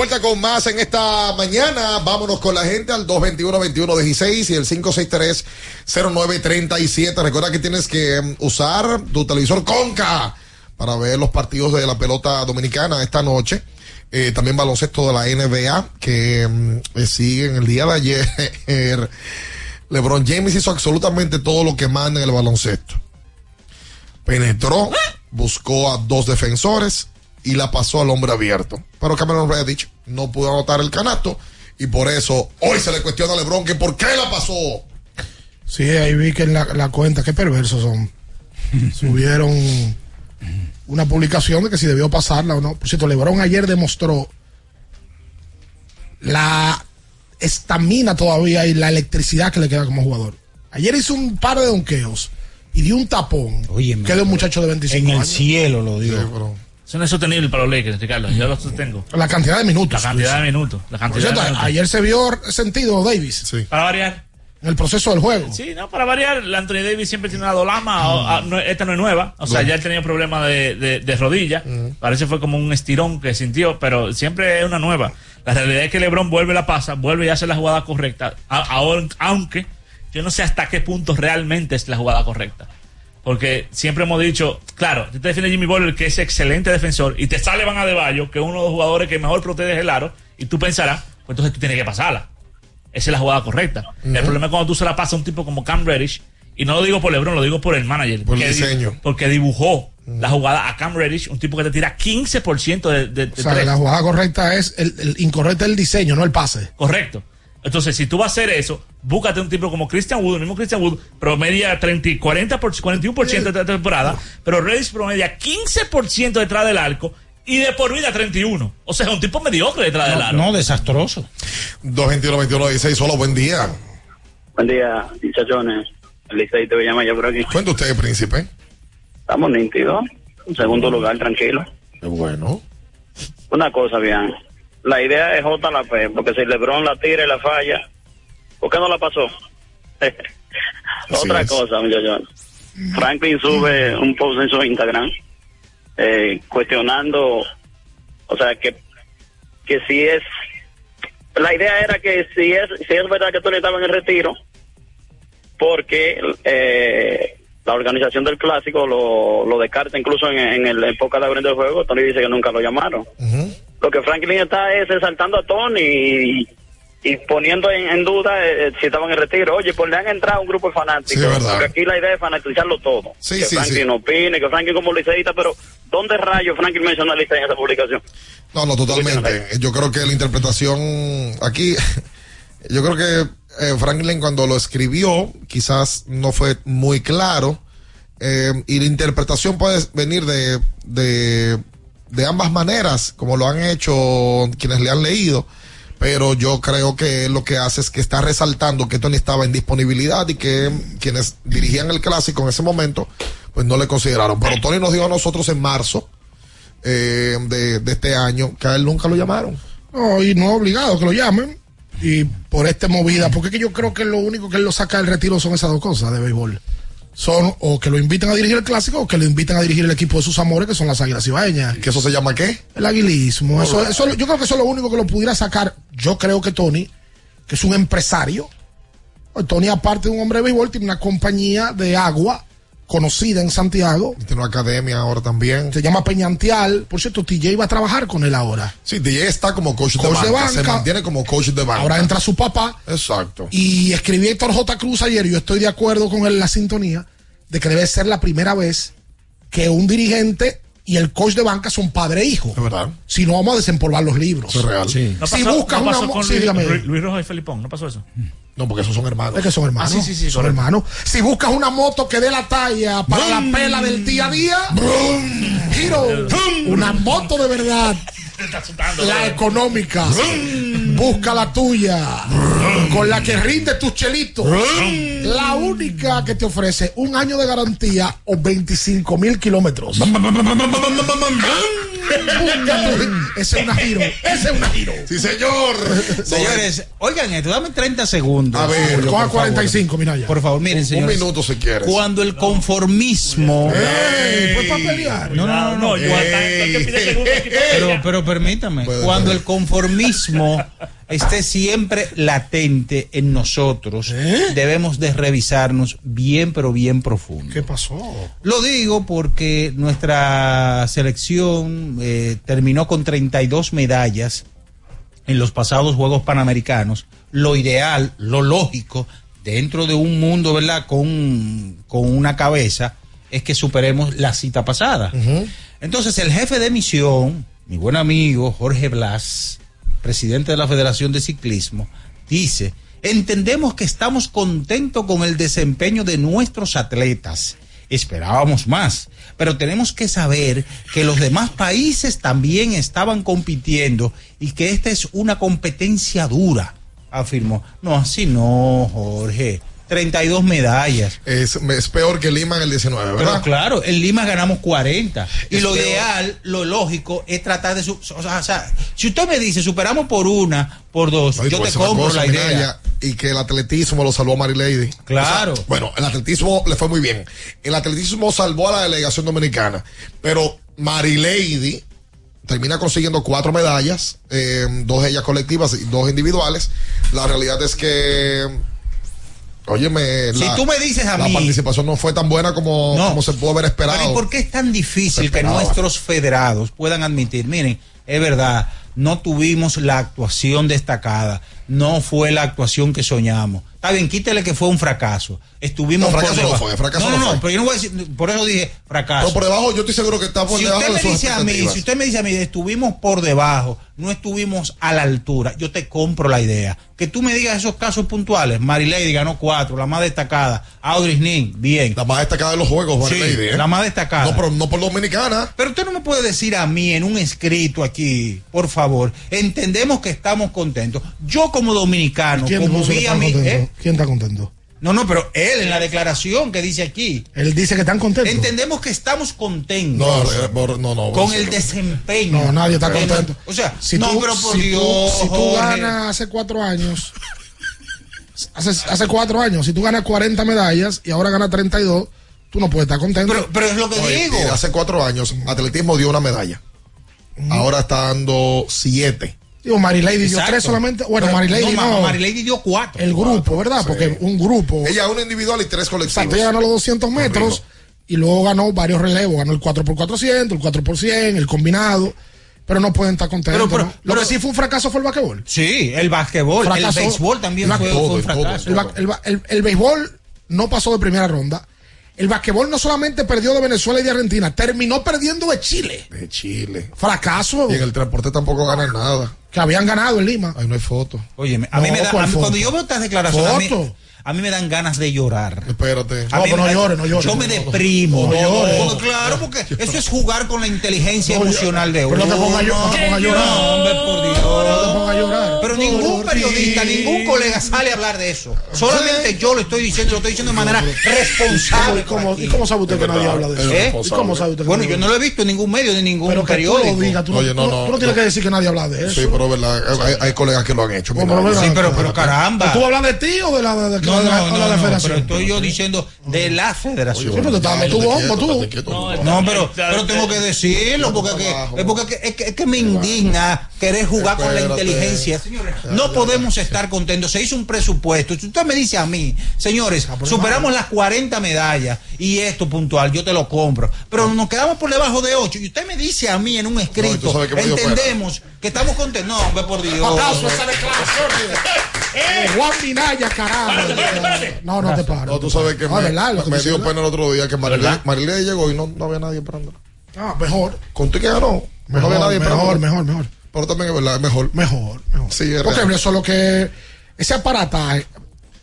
Vuelta con más en esta mañana. Vámonos con la gente al 221-2116 y el 563-0937. Recuerda que tienes que um, usar tu televisor Conca para ver los partidos de la pelota dominicana esta noche. Eh, también baloncesto de la NBA que um, siguen el día de ayer. LeBron James hizo absolutamente todo lo que manda en el baloncesto. Penetró, buscó a dos defensores y la pasó al hombre abierto. Pero Cameron Redditch no pudo anotar el canasto y por eso hoy se le cuestiona a LeBron que por qué la pasó. Sí, ahí vi que en la, la cuenta, qué perversos son. Subieron una publicación de que si debió pasarla o no. Por cierto, LeBron ayer demostró la estamina todavía y la electricidad que le queda como jugador. Ayer hizo un par de donqueos y dio un tapón. Oye, que de un muchacho de 25 En el años. cielo lo dio. Eso no es sostenible para los Lakers, Ricardo. Yo lo sostengo. La cantidad de minutos. La cantidad de minutos. La cantidad cierto, de minutos. ayer se vio sentido Davis. Para variar. En el proceso del juego. Sí, no, para variar, la Anthony Davis siempre tiene una dolama. o- a- no, esta no es nueva. O sea, ya él tenía problemas de, de, de rodilla. Parece fue como un estirón que sintió, pero siempre es una nueva. La realidad es que LeBron vuelve la pasa, vuelve y hace la jugada correcta. A- ahora, aunque yo no sé hasta qué punto realmente es la jugada correcta. Porque siempre hemos dicho, claro, te defiende Jimmy Butler, que es excelente defensor, y te sale Van Adebayo, que es uno de los jugadores que mejor protege el aro, y tú pensarás, pues entonces tú tienes que pasarla. Esa es la jugada correcta. El problema es cuando tú se la pasas a un tipo como Cam Reddish, y no lo digo por LeBron, lo digo por el manager. Por el diseño. Porque dibujó la jugada a Cam Reddish, un tipo que te tira 15% de, de, de O sea, la jugada correcta es el, el incorrecto es el diseño, no el pase. Correcto. Entonces, si tú vas a hacer eso, búscate un tipo como Christian Wood, el mismo Christian Wood, promedia 30, y 40 por, 41% de esta temporada, pero Reddish promedia 15% detrás del arco y de por vida 31. O sea, es un tipo mediocre detrás del arco. No, desastroso. 221 21 16 solo buen día. Buen día, muchachones. El Licey te voy a llamar yo por aquí. Cuenta usted, príncipe. Estamos nítidos. En segundo lugar, tranquilo. Qué bueno. Una cosa, bien. La idea es JLP, porque si LeBron la tira y la falla, ¿por qué no la pasó? Otra es. cosa, muchachones. Franklin sube un post en su Instagram eh, cuestionando, o sea, que, que si es, la idea era que si es, si es verdad que Tony estaba en el retiro, porque eh, la organización del clásico lo, lo descarta incluso en, en el en época de abriendo el juego, Tony dice que nunca lo llamaron. Lo que Franklin está es exaltando a Tony y, y poniendo en, en duda eh, si estaban en retiro. Oye, pues le han entrado un grupo de fanáticos. Sí, porque aquí la idea es fanatizarlo todo. Sí, que sí, Franklin opine, que Franklin como liceísta, pero ¿dónde rayos Franklin mencionó a Licey en esa publicación? No, no, totalmente. Yo creo que la interpretación aquí, yo creo que eh, Franklin cuando lo escribió quizás no fue muy claro eh, y la interpretación puede venir de, de, de ambas maneras, como lo han hecho quienes le han leído. Pero yo creo que lo que hace es que está resaltando que Tony estaba en disponibilidad y que quienes dirigían el clásico en ese momento, pues no le consideraron. Pero Tony nos dijo a nosotros en marzo eh, de, este año que a él nunca lo llamaron. No, y no obligado que lo llamen. Y por esta movida, porque es que yo creo que lo único que él lo saca del retiro son esas dos cosas de béisbol. Son o que lo invitan a dirigir el clásico o que lo invitan a dirigir el equipo de sus amores, que son las águilas ibaeñas. ¿Que eso se llama qué? El aguilismo. Eso, eso, yo creo que eso es lo único que lo pudiera sacar. Yo creo que Tony, que es un empresario, Tony, aparte de un hombre de béisbol, tiene una compañía de agua conocida en Santiago. Tiene una academia ahora también. Se llama Peñantial. Por cierto, TJ va a trabajar con él ahora. Sí, DJ está como coach, Coach de, de banca, Se banca. mantiene como coach de banca. Ahora entra su papá. Exacto. Y escribí Héctor J. Cruz ayer, y yo estoy de acuerdo con él en la sintonía, de que debe ser la primera vez que un dirigente y el coach de banca son padre e hijo. Es verdad. Si no, vamos a desempolvar los libros. Eso es real. ¿No Si buscas no una pasó con sí. Luis- Luis Rojas y Felipón, ¿no pasó eso? No, porque esos son hermanos. Es que son hermanos. Ah, sí, sí, sí, son hermanos. Si buscas una moto que dé la talla para la pela del día a día, Hero, una moto de verdad. La económica. Busca la tuya. Con la que rinde tus chelitos. La única que te ofrece un año de garantía o 25 mil kilómetros. Ese es una giro. Ese es una giro. Sí, señor. Señores, oigan esto, dame 30 segundos. A ver, Coja 45, mira ya. Por favor, miren, Un señores. minuto si quieres. Cuando el conformismo. Ey, pues para pelear. No, no, no, no. Pero, pero permítame, cuando el conformismo esté siempre latente en nosotros, debemos de revisarnos bien, pero bien profundo. ¿Qué pasó? Lo digo porque nuestra selección eh, terminó con 32 medallas en los pasados Juegos Panamericanos. Lo ideal, lo lógico, dentro de un mundo, ¿verdad? Con, con una cabeza, es que superemos la cita pasada. Entonces, el jefe de misión, mi buen amigo Jorge Blas, presidente de la Federación de Ciclismo, dice, entendemos que estamos contentos con el desempeño de nuestros atletas. Esperábamos más, pero tenemos que saber que los demás países también estaban compitiendo y que esta es una competencia dura, afirmó. No, así no, Jorge. 32 medallas. Es, es peor que Lima en el 19, Pero ¿verdad? claro, en Lima ganamos 40. Y Es lo peor. ideal, lo lógico, es tratar de... su- o, sea, o sea, si usted me dice, superamos por una, por dos, No, yo puede te compro cosa, la idea. Y que el atletismo lo salvó a Mary Lady. Claro. O sea, bueno, el atletismo le fue muy bien. El atletismo salvó a la delegación dominicana. Pero Mary Lady termina consiguiendo cuatro medallas, eh, dos de ellas colectivas y dos individuales. La realidad es que, óyeme, Si la, tú me dices a la mí- participación no fue tan buena como, No. como se pudo haber esperado. Pero ¿y por qué es tan difícil que nuestros federados puedan admitir, miren, es verdad, no tuvimos la actuación destacada, no fue la actuación que soñamos. Está bien, quítele que fue un fracaso. Estuvimos No, fracaso por no debajo. fue, fracaso no, no, no no, fue. pero yo no voy a decir, por eso dije fracaso. Pero por debajo, yo estoy seguro que está por si debajo usted de me sus dice a mí, si usted me dice a mí, estuvimos por debajo, no estuvimos a la altura, yo te compro la idea. Que tú me digas esos casos puntuales, Marilady ganó cuatro, la más destacada, Audrey Nin, bien. La más destacada de los juegos, Sí, Marilady, ¿eh? la más destacada. No, pero no por dominicana. Pero usted no me puede decir a mí en un escrito aquí, por favor, entendemos que estamos contentos. Yo como dominicano, ¿Quién, como vi a mí... ¿eh? ¿Quién está contento? No, no, pero él en la declaración que dice aquí. Él dice que están contentos. Entendemos que estamos contentos. No, eh, por- no, no. con el desempeño. No, nadie está contento. o sea, Si no, tú, pero por si tú- Dios. si tú ganas hace cuatro años, hace, hace cuatro años, si tú ganas 40 medallas y ahora ganas 32, tú no puedes estar contento. Pero, pero es lo que Oye, digo. y hace cuatro años, atletismo dio una medalla. Ahora está dando siete. Digo, Marilady dio Exacto. tres solamente. Bueno, Pero Marilady no, no. Marilady dio cuatro. el grupo, ¿verdad? Porque un grupo. Ella una individual y tres colectivos. Exacto, ella ganó los 200 metros y luego ganó varios relevos. Ganó el 4x400, el 4x100, el combinado. Pero no pueden estar contentos. Pero- pero- ¿no? Lo pero- que sí fue un fracaso fue el basquetbol. Sí, el basquetbol, el béisbol también El fue, un fracaso. El, ba- el ba- el- el béisbol no pasó de primera ronda. El basquetbol no solamente perdió de Venezuela y de Argentina, terminó perdiendo de Chile. De Chile. Fracaso Y en el transporte tampoco ganan nada. Que habían ganado en Lima. Ahí no hay foto. Oye, a mí No, me da, ¿cuál a mí- cuando yo veo estas declaraciones, a mí, Foto. A mí me dan ganas de llorar. Espérate. A No, mí pero no llores, no llores. Yo me No, no, deprimo. no llores. Porque, claro, porque eso es jugar con la inteligencia No, emocional de uno. pero no te pongas a llorar, no te pongas a llorar. No, hombre, por Dios. No te pongas a llorar. Pero ningún periodista, ningún colega sale a hablar de eso. Solamente yo lo estoy diciendo, lo estoy diciendo de manera responsable. ¿Y cómo, ¿Y cómo sabe usted que nadie habla de eso? ¿Eh? ¿Y cómo sabe usted que Bueno, yo no lo he visto en ningún medio, ni ningún Pero que tú periódico. tú, Oye, no, no, tú no tienes que decir que nadie habla de eso. Sí, pero verdad. Hay, hay colegas que lo han hecho. Sí, pero, pero caramba. ¿Tú hablas de ti o de la, de, de- No, no, no, la no, federación? pero estoy yo diciendo de la federación. Sí, pero tu bombo, tú. No, pero, pero tengo que decirlo porque, es que, es, porque es que- es que, es que me indigna querer jugar con la inteligencia. Señores, no podemos estar contentos. Se hizo un presupuesto. Si usted me dice a mí, señores, superamos las 40 medallas y esto puntual, yo te lo compro. Pero nos quedamos por debajo de 8 y usted me dice a mí en un tú escrito, que entendemos que estamos contentos. No, hombre, por Dios. Aplauso esa declaración. Eh, Juan Minaya, carajo. Espérate, espérate, espérate. No, no te paro. No, tú sabes que No, me, dio pena el otro día que Marilé, llegó y no, no había nadie esperándola. Ah, mejor. Con tú que ganó, no Mejor, había nadie mejor, mejor, mejor. Pero también es verdad, es mejor. Mejor, mejor. Sí, es Porque real. eso es lo que. Ese aparataje.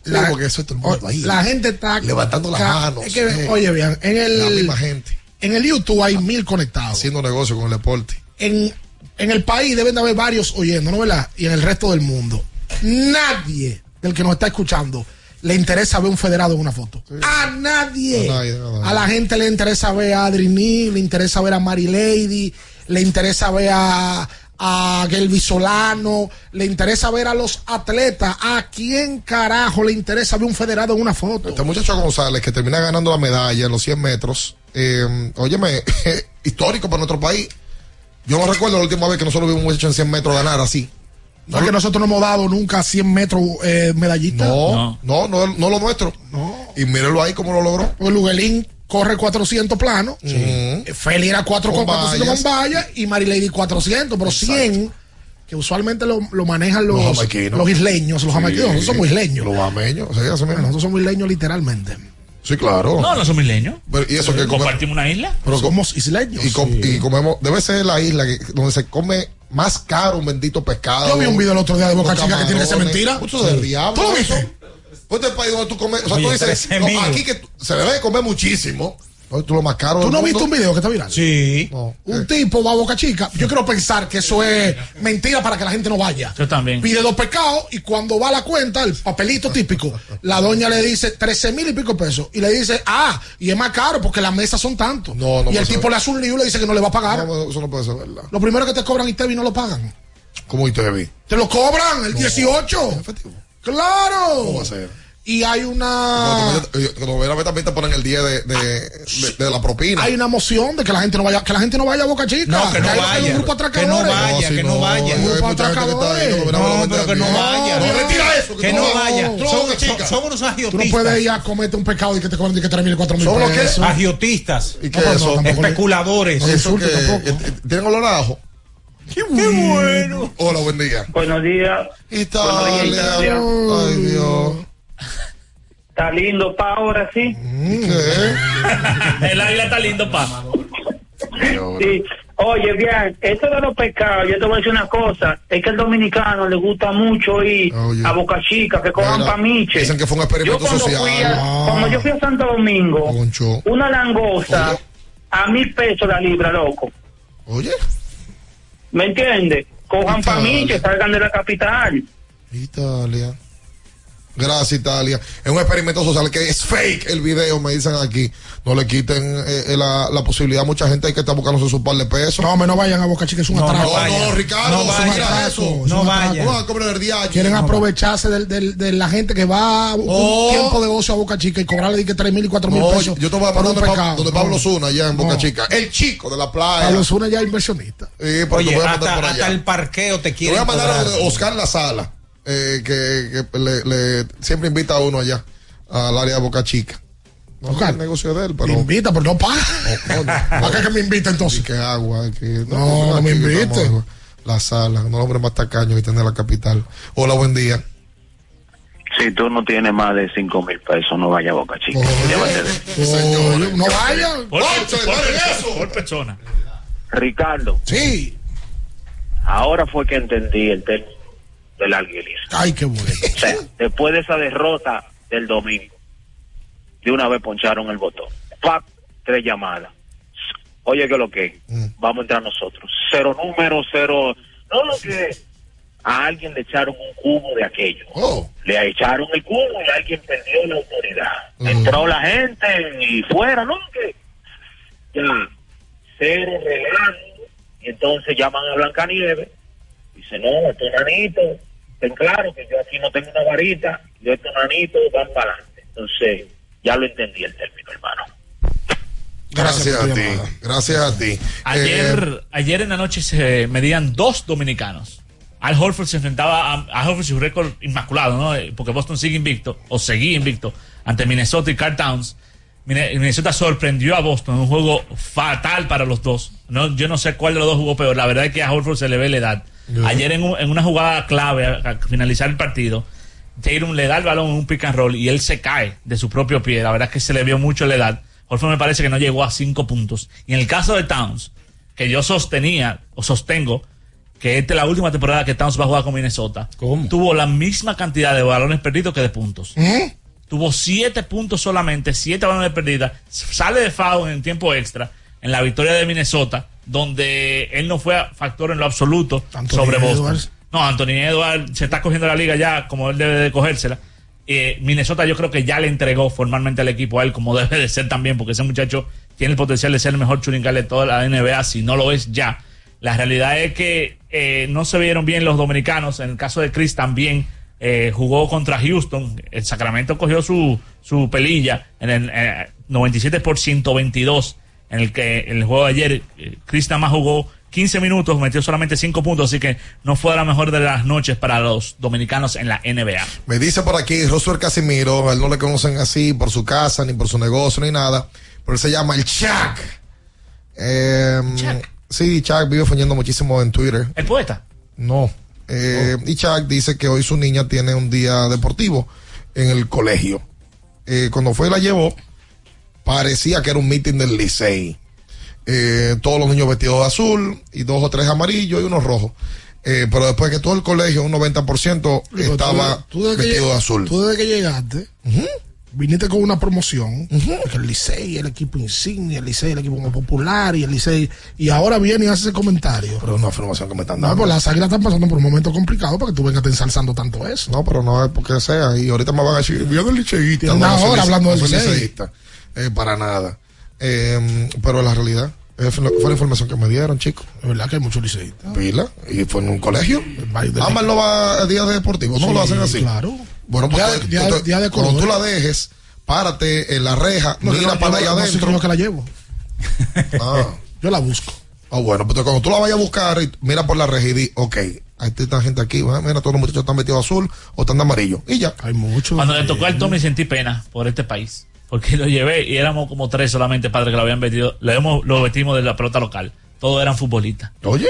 Sí, porque eso es todo el mundo o- ahí. La gente está. Levantando las manos, es que. Oye, bien, en el. La misma gente. En el YouTube hay mil conectados. Haciendo negocio con el deporte. En, en el país deben de haber varios oyendo, ¿no verdad? Y en el resto del mundo. Nadie del que nos está escuchando le interesa ver un federado en una foto. A nadie. A nadie, a nadie. A la gente le interesa ver a Adrini, le interesa ver a Mary Lady, le interesa ver a, a Gelby Solano, le interesa ver a los atletas. ¿A quién carajo le interesa ver un federado en una foto? Este muchacho González que termina ganando la medalla en los 100 metros, eh, óyeme, histórico para nuestro país. Yo no recuerdo la última vez que nosotros vimos un muchacho en 100 metros ganar así. No es que nosotros no hemos dado nunca 100 metros eh, medallita. No, no, no, no, lo nuestro. Y mírenlo ahí cómo lo logró. Porque Luguelín corre 400 planos. Sí. Feli era 4 con Con 400 con vallas. y Marilady 400, pero 100 que usualmente lo, lo manejan los, Los los, isleños, los jamaiquinos. Nosotros somos isleños. Los ameños, sí, así mismo. Nosotros somos isleños literalmente. Sí, claro. No, no somos isleños. Pero, y eso que comemos. Compartimos una isla. Pero Somos isleños. y, com- y comemos, debe ser la isla que- donde se come más caro un bendito pescado. Yo vi un video el otro día de Boca Chica que tiene que ser mentira. Mucho del diablo. ¿Tú lo eso. viste? Pues este país donde tú comes, o sea, Oye, tú dices, 13 no, mil. aquí que tú- se debe de comer muchísimo. Tú lo más caro. ¿Tú no viste un video que está viral? Sí. No. Un tipo va a Boca Chica. Yo quiero pensar que eso es mentira para que la gente no vaya. Yo también. Pide dos pecados y cuando va a la cuenta, el papelito típico, la doña le dice 13 mil y pico pesos. Y le dice, ah, y es más caro porque las mesas son tanto. No, no y el tipo ser. le hace un lío y le dice que no le va a pagar. No, eso no puede ser verdad. Lo primero que te cobran y te no lo pagan. ¿Cómo y te vi? Te lo cobran el 18. Efectivo. Claro. ¿Cómo va a ser? Y hay una ver también te ponen el día de, de, de- de la propina. hay una moción de que la gente no vaya, que la gente no vaya a Boca Chica. No, que no vaya. un grupo Que no atracadores. vaya, que no vaya. Un grupo que ahí, No, pero que no vaya. No, retira eso. Que no vaya. A Son, unos Tú no agiotistas. puedes ir a comerte un pecado y que te cobren y que 3 mil y 4 mil ¿Son los qué? pesos. Agiotistas. ¿Y no, eso? Especuladores. ¿Eso que ¿Tienen olor a ajo? Qué bueno. Hola, buen día. Buenos días. Italia. Ay, Dios. Está lindo pa' ahora, sí. El águila está lindo, pa. Sí. Oye, bien, esto de los pescados, yo te voy a decir una cosa, es que al dominicano le gusta mucho ir a Boca Chica, que cojan pamiche. Dicen que fue un Yo experimento cuando, social. fui a- cuando yo fui a Santo Domingo, Concho. una langosta a mil pesos la libra, loco. Oye. ¿Me entiendes? Cojan Italia. pamiche, salgan de la capital. Italia. Gracias, Italia. Es un experimento social que es fake el video, me dicen aquí. No le quiten eh, eh, la, la posibilidad a mucha gente que está buscándose su par de pesos. No, hombre, no vayan a Boca Chica, es un No, atraco. no, no, Ricardo, No vayan. mira eso. No vayan. Quieren No, aprovecharse del- del- de la gente que va un Oh. tiempo de ocio a Boca Chica y cobrarle di que 3 mil y 4 mil No, pesos. yo te voy a un donde, Pa-. Pablo Zuna, allá en Boca No. Chica. El chico de la playa. Pablo Zuna ya es inversionista. Sí, Oye, voy a mandar hasta, por allá. hasta el parqueo te Te quieren voy a mandar a. Oscar La Sala, eh, que, que le, le- siempre invita a uno allá, al área de Boca Chica. No es el negocio de él, pero. Me invita, pero no paga. Oh, ¿Para qué que me invita entonces? Que agua, que. No, no me invite. estamos, La sala, no hombre más tacaño que tiene la capital. Hola, buen día. Si tú no tienes más de 5 mil pesos, no vaya a Boca Chica. Llévate de- Oye, no vaya. Por, Ocho, por eso. por persona. Ricardo, Sí. ahora fue que entendí el tema del alguilismo. Ay, qué bueno. O sea, después de esa derrota del domingo, de una vez poncharon el botón. ¡Pap! Tres llamadas. Oye, que lo que vamos a entrar nosotros. Cero número, cero. No lo que. A alguien le echaron un cubo de aquello. Oh. Le echaron el cubo y alguien perdió la autoridad. Entró la gente y fuera, ¿no? Que cero relajo. Y entonces llaman a Blancanieves. Dice, no, estos nanitos, ten claro que yo aquí no tengo una varita, yo estos nanitos van para adelante. Entonces, ya lo entendí el término, hermano. Gracias, a ti. Gracias a ti. Ayer, ayer en la noche se medían dos dominicanos. Al Horford se enfrentaba a, a Horford su récord inmaculado, ¿no? Eh, Porque Boston sigue invicto, o seguía invicto, ante Minnesota y Carl Towns. Minnesota sorprendió a Boston en un juego fatal para los dos. No, yo no sé cuál de los dos jugó peor. La verdad es que a Horford se le ve la edad. Ayer en, un- en una jugada clave a, a finalizar el partido, Tatum le da el balón en un pick and roll y él se cae de su propio pie. La verdad es que se le vio mucho la edad. Horford me parece que no llegó a cinco puntos. Y en el caso de Towns, que yo sostenía o sostengo que esta es la última temporada que Towns va a jugar con Minnesota, tuvo la misma cantidad de balones perdidos que de puntos. Tuvo siete puntos solamente, siete balones perdidos. Sale de foul en tiempo extra en la victoria de Minnesota, donde él no fue factor en lo absoluto sobre Boston. Edwards. No, Anthony Edwards se está cogiendo la liga ya como él debe de cogérsela. Eh, Minnesota yo creo que ya le entregó formalmente al equipo a él como debe de ser también, porque ese muchacho tiene el potencial de ser el mejor churingal de toda la NBA, si no lo es ya. La realidad es que eh, no se vieron bien los dominicanos. En el caso de Chris también eh, jugó contra Houston. El Sacramento cogió su, su pelilla en el eh, 97 por 122 en el que en el juego de ayer eh, Chris nada más jugó 15 minutos, metió solamente 5 puntos, así que no fue la mejor de las noches para los dominicanos en la NBA. Me dice por aquí Rosuel Casimiro, a él no le conocen así por su casa, ni por su negocio, ni nada, pero él se llama el Chuck. Eh, Sí, Chuck vive fallando muchísimo en Twitter. ¿El poeta? No. Eh, Y Chuck dice que hoy su niña tiene un día deportivo en el colegio. Eh, cuando fue y la llevó, parecía que era un meeting del Licey. Eh, todos los niños vestidos de azul y dos o tres amarillos y unos rojos. Eh, pero después que todo el colegio, un 90% Pero estaba tú- tú desde que vestido de azul. Tú desde que llegaste, viniste con una promoción, que el Licey el equipo insignia, el Licey el equipo más popular y el Licey, y ahora viene y hace ese comentario. Pero es una afirmación que me están No, dando. pues las águilas están pasando por un momento complicado para que tú vengas ensalzando tanto eso. No, pero no es porque sea. Y ahorita me van a decir, viendo el liceísta. Una no, hora hablando del no liceísta. Eh, para nada. Eh, pero la realidad, esa fue la información que me dieron, chicos. Es verdad que hay muchos liceístas. Pila. Y fue en un colegio. de- Ámbar no va a días deportivos, no Sí, lo hacen así. claro. Bueno, pues Día de- tú- día de- tú- día de cuando tú la dejes, párate en la reja, No, mira no- para allá no- no sé adentro. yo que la llevo. Ah. Yo la busco. Ah, bueno, pues cuando tú la vayas a buscar, y mira por la reja y di, ok, hay esta gente aquí, ah, mira, todos los muchachos están vestidos azul o están de amarillo. Y ya. Hay muchos. Cuando le tocó al Tommy sentí pena por este país. Porque lo llevé y éramos como tres solamente padres que lo habían vestido. Lo, hemos, lo vestimos de la pelota local. Todos eran futbolistas. Oye.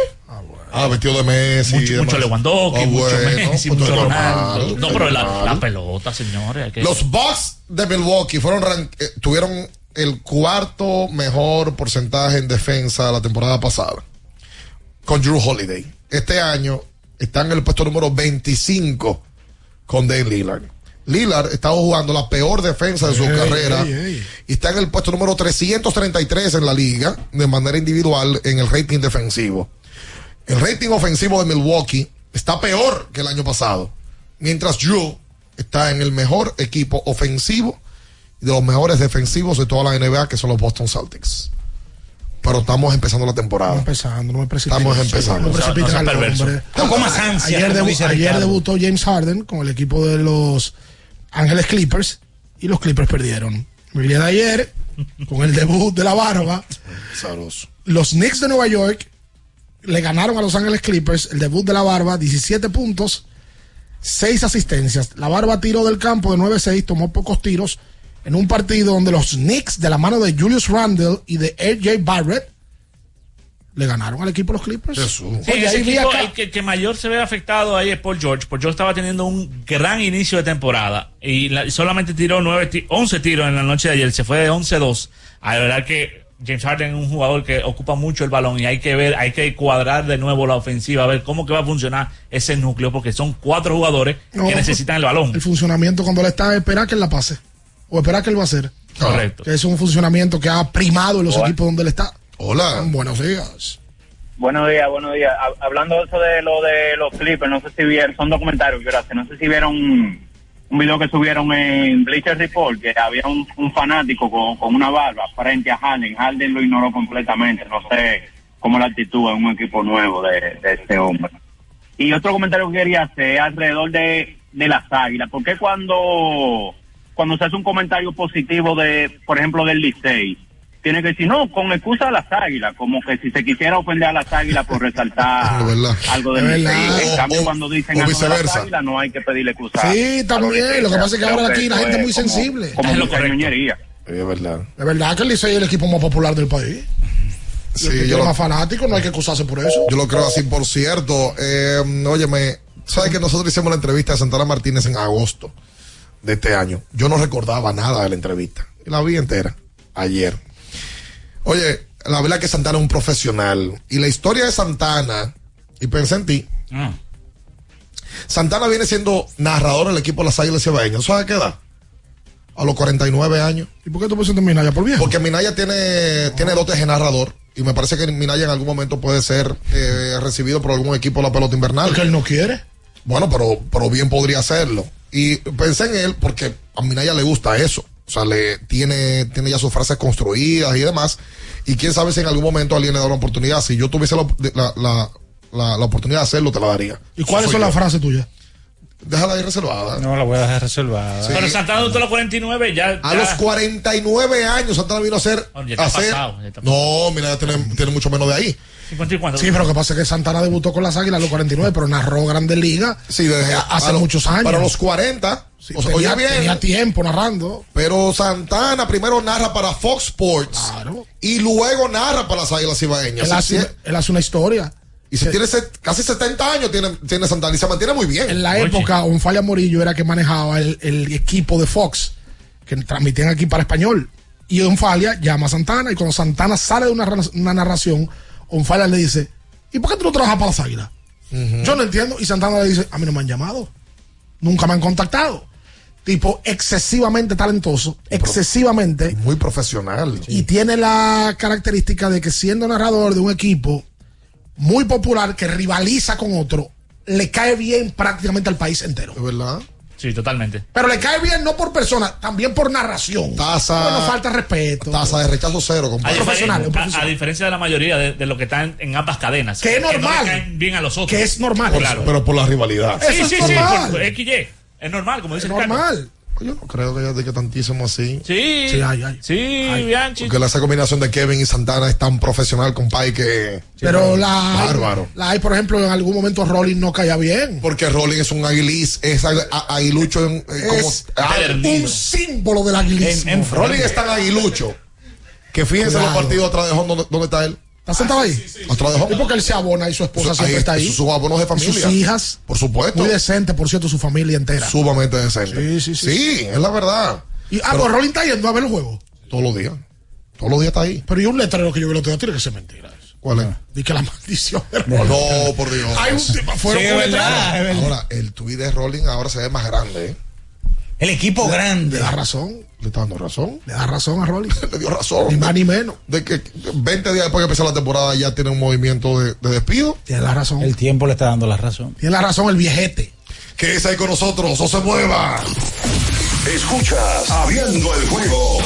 Ah, vestido de Messi. Mucho, mucho. Lewandowski, Ah, mucho bueno, Messi, pues mucho normal, Ronaldo. No, pero la, pelota, señores. que- Los Bucks de Milwaukee fueron ran- eh, tuvieron el cuarto mejor porcentaje en defensa la temporada pasada con Drew Holiday. Este año están en el puesto número 25 con Dave Lillard. Lillard estaba jugando la peor defensa de su Ey, carrera ey, ey. y está en el puesto número 333 en la liga de manera individual en el rating defensivo. El rating ofensivo de Milwaukee está peor que el año pasado, mientras Drew está en el mejor equipo ofensivo y de los mejores defensivos de toda la NBA, que son los Boston Celtics. Pero estamos empezando la temporada. empezando, no me. Estamos empezando. No No. No Ángeles Clippers y los Clippers perdieron. El día de ayer, con el debut de la barba, los Knicks de Nueva York le ganaron a los Ángeles Clippers el debut de la barba, 17 puntos, 6 asistencias. La barba tiró del campo de 9-6, tomó pocos tiros en un partido donde los Knicks, de la mano de Julius Randle y de AJ Barrett, le ganaron al equipo los Clippers. Sí, Oye, ese equipo, acá- el que, que mayor se ve afectado ahí es Paul George. Paul George estaba teniendo un gran inicio de temporada y la- solamente tiró nueve ti- 11 tiros en la noche de ayer. Se fue de 11-2. A la verdad que James Harden es un jugador que ocupa mucho el balón y hay que ver, hay que cuadrar de nuevo la ofensiva, a ver cómo que va a funcionar ese núcleo, porque son cuatro jugadores No, que necesitan el balón. El funcionamiento cuando él está, esperar que él la pase. O esperar que él va a hacer. Correcto. Que es un funcionamiento que ha primado en los equipos donde él está. Hola. Buenos días. Buenos días, buenos días. Hab- Hablando de eso de lo de los Clippers, no sé si vieron, son documentarios, gracias. No sé si vieron un, video que subieron en Bleacher Report, que había un, un fanático con, con una barba frente a Harden. Harden lo ignoró completamente. No sé cómo la actitud en un equipo nuevo de, de este hombre. Y otro comentario que quería hacer es alrededor de, de las águilas. ¿Por qué cuando, cuando se hace un comentario positivo de, por ejemplo, del Licey, tiene que decir, no, con excusa a las águilas, como que si se quisiera ofender a las águilas por resaltar algo Es Licey. verdad. En cambio, O- cuando dicen algo de las viceversa. águilas, no hay que pedirle excusa. Sí, también. Lo que pasa es que ahora aquí la gente es muy como- sensible. Como mucha ñoñería. Es verdad. Es verdad que el Licey es el equipo más popular del país. Sí, el yo lo- más fanáticos, no hay que excusarse por eso. Yo lo creo así, por cierto. Eh, óyeme, ¿sabes que nosotros hicimos la entrevista de Santana Martínez en agosto de este año? Yo no recordaba nada de la entrevista. Y la vi entera ayer. Oye, la verdad que Santana es un profesional. Y la historia de Santana, y pensé en ti, Ah. Santana viene siendo narrador del equipo de las Águilas Cibaeñas. ¿Sabes qué edad? A los 49 años. ¿Y por qué tú pusiste Minaya por viejo? Porque Minaya tiene, tiene dotes de narrador. Y me parece que Minaya en algún momento puede ser eh, recibido por algún equipo de la pelota invernal. Porque él no quiere. Bueno, pero, pero bien podría hacerlo. Y pensé en él porque a Minaya le gusta eso. O sea, le tiene, tiene ya sus frases construidas y demás. Y quién sabe si en algún momento alguien le da una oportunidad. Si yo tuviese la, la, la, la- la oportunidad de hacerlo, te la daría. ¿Y cuáles son las frases tuyas? Déjala ahí reservada. No, la voy a dejar reservada. Sí. Pero Santana adulto a los 49 ya. A ya- los 49 años Santana vino a hacer. Ya está a hacer- pasado, ya está no, mira, ya tiene, tiene mucho menos de ahí. 50 y cuánto. Sí, pero lo que pasa es que Santana debutó con las Águilas a los 49, pero narró Grandes Ligas Sí, desde hace los- muchos años. Para los 40. Sí, o sea, tenía, oye bien. tenía tiempo narrando. Pero Santana primero narra para Fox Sports. Y luego narra para las Águilas Ibaeñas. Él hace, él hace una historia. Y si tiene set- casi 70 años tiene, tiene Santana y se mantiene muy bien. En la época, Onfalla Morillo era que manejaba el, el equipo de Fox, que transmitían aquí para español. Y Onfalia llama a Santana, y cuando Santana sale de una narración, Onfalia le dice, ¿y por qué tú no trabajas para las águilas? Yo no entiendo. Y Santana le dice, a mí no me han llamado. Nunca me han contactado. Tipo, excesivamente talentoso, excesivamente. Muy profesional. Y tiene la característica de que siendo narrador de un equipo muy popular que rivaliza con otro, le cae bien prácticamente al país entero. ¿Es verdad? Sí, totalmente. Pero le cae bien no por persona, también por narración. Tasa. Bueno, falta respeto. Tasa de rechazo cero, A, compadre. profesional, a- profesional. a diferencia de la mayoría de, de lo que están en ambas cadenas. Que es no le normal. caen bien a los otros. Que es normal. Claro. Pero por la rivalidad. Sí, Eso es sí, sí, normal. por- por XY. Es normal, como dice Es normal. Yo no creo que haya de que tantísimo así. Sí, Sí, hay, hay. sí, Bianchi. Porque esa combinación de Kevin y Santana es tan profesional, compadre, que. Pero la hay, Bárbaro. la hay, por ejemplo, en algún momento Rolling no caía bien. Porque Rolling es un aguiliz, es aguilucho en, eh, como. Es ah, un símbolo del aguilismo. Rolling es tan aguilucho que fíjense los partidos atrás de home donde, donde está él. ¿Está sentado ahí? Atrás de home. Y porque él se abona y su esposa siempre ahí, está ahí. sus abonos de familia. Sus hijas. Por supuesto. Muy decente, por cierto, su familia entera. Sumamente decente. Sí, sí, sí. Sí, es la verdad. Y, ah, Pero- pues Rolling está yendo a ver el juego. Todos los días. Todos los días está ahí. Pero y un letrero que yo vi el otro día tiene que ser mentira. ¿Cuál es? Di que la maldición de No, Rolling. por Dios. Hay un tipo fuera Sí, con es letrero. verdad, es verdad. Ahora, el tuit de Rolling ahora se ve más grande, ¿eh? El equipo Le grande. da razón. Le está dando razón. Le da razón a Rolling. Le dio razón. Ni más ni menos. De que 20 días después que empezó la temporada ya tiene un movimiento de, de despido. Tiene la razón. El tiempo le está dando la razón. Tiene la razón el viejete. Que es ahí con nosotros, no se mueva. Escuchas Abriendo el juego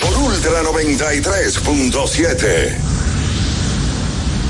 por Ultra 93.7.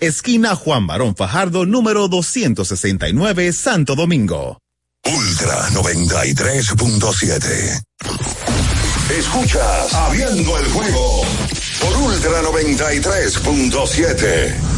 esquina Juan Barón Fajardo, número 269, Santo Domingo. Ultra 93.7. Escuchas Abriendo el juego por Ultra 93.7.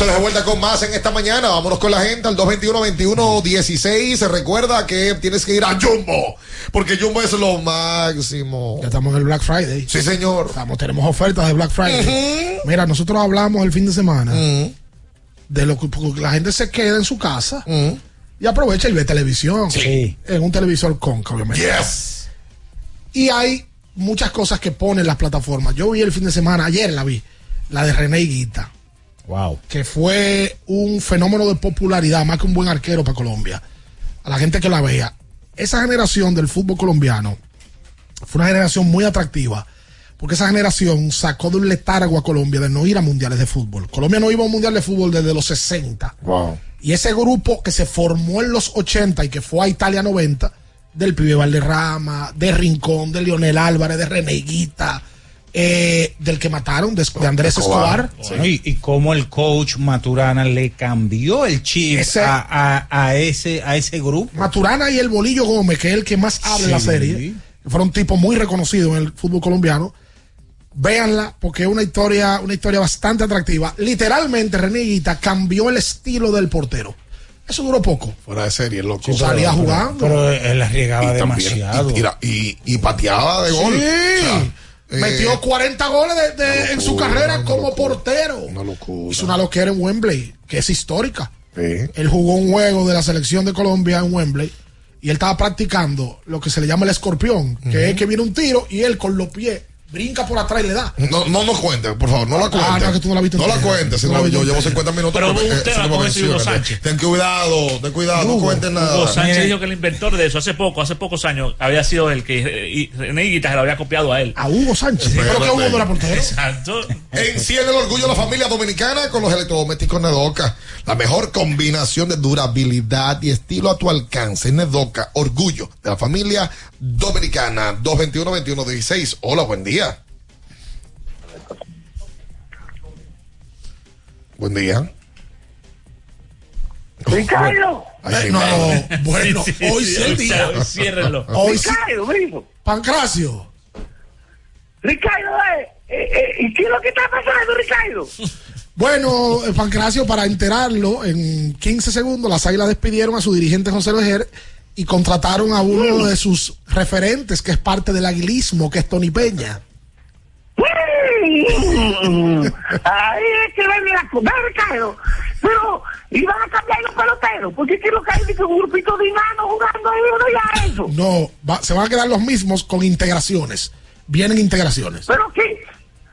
Entonces de vuelta con más en esta mañana. Vámonos con la gente al 221-21-16. Se recuerda que tienes que ir a Jumbo. Porque Jumbo es lo máximo. Ya estamos en el Black Friday. Sí, señor. Estamos, tenemos ofertas de Black Friday. Mira, nosotros hablamos el fin de semana de lo que la gente se queda en su casa y aprovecha y ve televisión. Sí. En un televisor Conca, obviamente. Yes. Y hay muchas cosas que ponen las plataformas. Yo vi el fin de semana, ayer la vi, la de René Guita. Wow. que fue un fenómeno de popularidad, más que un buen arquero para Colombia. A la gente que la vea. Esa generación del fútbol colombiano fue una generación muy atractiva, porque esa generación sacó de un letargo a Colombia de no ir a mundiales de fútbol. Colombia no iba a un mundial de fútbol desde los 60. Wow. Y ese grupo que se formó en los 80 y que fue a Italia 90, del pibe Valderrama, de Rincón, de Leonel Álvarez, de Reneguita, eh, del que mataron, de, de Andrés Escobar. Bueno, y, y cómo el coach Maturana le cambió el chip Ese- a, a- a ese, a ese grupo. Maturana y el Bolillo Gómez, que es el que más habla en la Sí. serie, fueron tipos muy reconocidos en el fútbol colombiano. Véanla, porque es una historia, una historia bastante atractiva. Literalmente, René Higuita cambió el estilo del portero. Eso duró poco. Fuera de serie, loco. Sí, salía pero- jugando. Pero él arriesgaba Y también- demasiado. Y, tira- y, y pateaba de gol. Sí. O sea, Metió 40 goles de- de- en su carrera como locura. portero. Una locura. Hizo una loquera en Wembley, que es histórica. Sí. Él jugó un juego de la selección de Colombia en Wembley y él estaba practicando lo que se le llama el escorpión, que es que viene un tiro y él con los pies brinca por atrás y le da. No, no nos cuentes, por favor, no la Ah, cuentes. no, que tú no la viste No la cuentes, no yo llevo entera. 50 minutos. Pero porque, eh, tema eso no con ese Hugo. Sánchez. Ten cuidado, ten cuidado, no Hugo. cuentes nada. Hugo Sánchez dijo que el inventor de eso hace poco, hace pocos años, había sido el que eh, René se lo había copiado a él. A Hugo Sánchez. Pero que Hugo no era portero. Exacto. Enciende el orgullo de la familia dominicana con los electrodomésticos Nedoca. La mejor combinación de durabilidad y estilo a tu alcance. Nedoca, orgullo de la familia dominicana. 221-2116. Hola, buen día. Buen día. Ricardo, Ay, Eh, no, bueno, Sí, sí, hoy sí, sí el hoy día. hoy ciérrenlo. Hoy sí. Ricardo, mijo. Pancracio. Ricardo, eh, eh, ¿y qué es lo que está pasando, Ricardo? Bueno, eh, Pancracio, para enterarlo, en 15 segundos las águilas despidieron a su dirigente José Vejer y contrataron a uno de sus referentes, que es parte del aguilismo, que es Tony Peña. Ahí es que ven a comer, Ricardo. Pero iban a cambiar los peloteros, porque quiero que hay que un grupito de enanos jugando ahí, no ya eso. No, va- se van a quedar los mismos con integraciones. Vienen integraciones. Pero qué,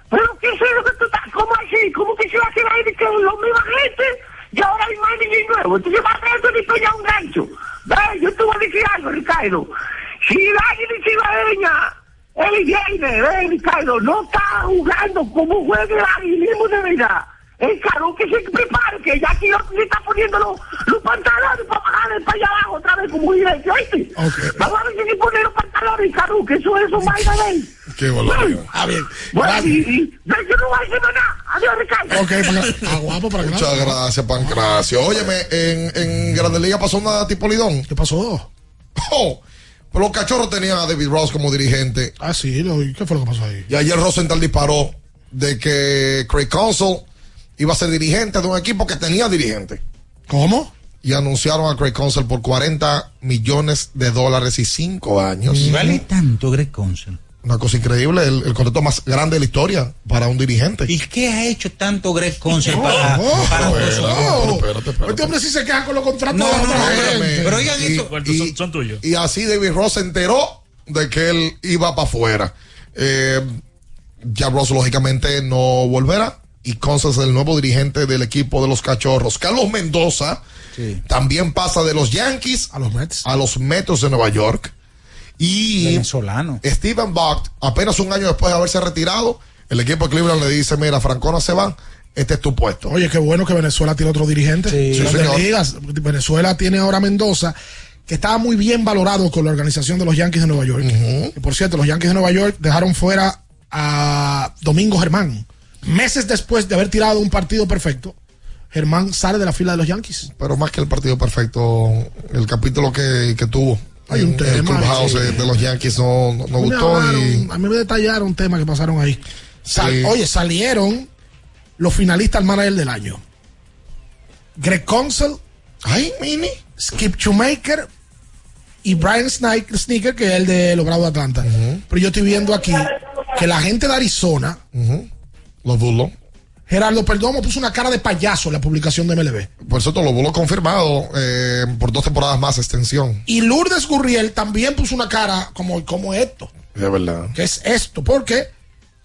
pero qué es lo que tú estás, ¿cómo así? ¿Cómo que se va a quedar ahí de que los mismos gente y ahora hay más niños nuevos? Entonces va a traer tu ya un gancho. Ve, yo te voy a decir algo, Ricardo. Si la águila cibaeña, el viene, ve, Ricardo, no está jugando como juega el aguilismo de verdad. El caro que se prepare, que ya aquí le está poniendo los, los pantalones para bajar para allá abajo otra vez como directo, ¿oíste? Vamos a ver si se pone los pantalones, caro, que eso es un vaina de ahí. Qué barbaridad. Ah, bien. Bueno, y, y, yo no voy a decir más nada. Adiós, Ricardo. Ok, Pancra- ah, guapo, para Muchas gracias, Pancracio. Óyeme, en, en Grande Liga pasó una tipo Lidón. ¿Qué pasó? Oh, pues los cachorros tenían a David Ross como dirigente. Ah, sí, lo- ¿qué fue lo que pasó ahí? Y ayer Rosenthal disparó de que Craig Counsell iba a ser dirigente de un equipo que tenía dirigente. ¿Cómo? Y anunciaron a Craig Counsell por 40 millones de dólares y 5 años. ¿Vale tanto Greg Consell? Una cosa increíble, el, el contrato más grande de la historia para un dirigente. ¿Y qué ha hecho tanto Greg Consell para, Oh, para Pero, nosotros? pero, espérate, espérate. Este hombre sí se queja con los contratos No, no, no, gente. pero oigan Y- esto. y- son, son tuyos. Y así David Ross se enteró de que él iba para afuera. Eh, ya Ross lógicamente no volverá. Y Counsell es el nuevo dirigente del equipo de los cachorros. Carlos Mendoza también pasa de los Yankees a los Mets, a los Mets de Nueva York. Y Venezolano. Steven Vogt, apenas un año después de haberse retirado, el equipo de Cleveland le dice, mira, Francona se va, este es tu puesto. Oye, qué bueno que Venezuela tiene otro dirigente. Sí, Grandes señor. ligas. Venezuela tiene ahora a Mendoza, que estaba muy bien valorado con la organización de los Yankees de Nueva York. Y por cierto, los Yankees de Nueva York dejaron fuera a Domingo Germán. Meses después de haber tirado un partido perfecto, Germán sale de la fila de los Yankees. Pero más que el partido perfecto, el capítulo que, que tuvo Hay un el tema, clubhouse sí. de, los Yankees no, no, gustó. hablaron- Y, A mí me detallaron temas que pasaron ahí. Sal- Sí. Oye, salieron los finalistas al manager del año. Greg Consell, Ay, Mini. Skip Shoemaker y Brian Sneaker, que es el de los Bravos de Atlanta. Pero yo estoy viendo aquí que la gente de Arizona, Los Bulos. Gerardo Perdomo puso una cara de payaso en la publicación de MLB. Por cierto, Bulos confirmado eh, por dos temporadas más extensión. Y Lourdes Gurriel también puso una cara como, como esto. De verdad. ¿Qué es esto? Porque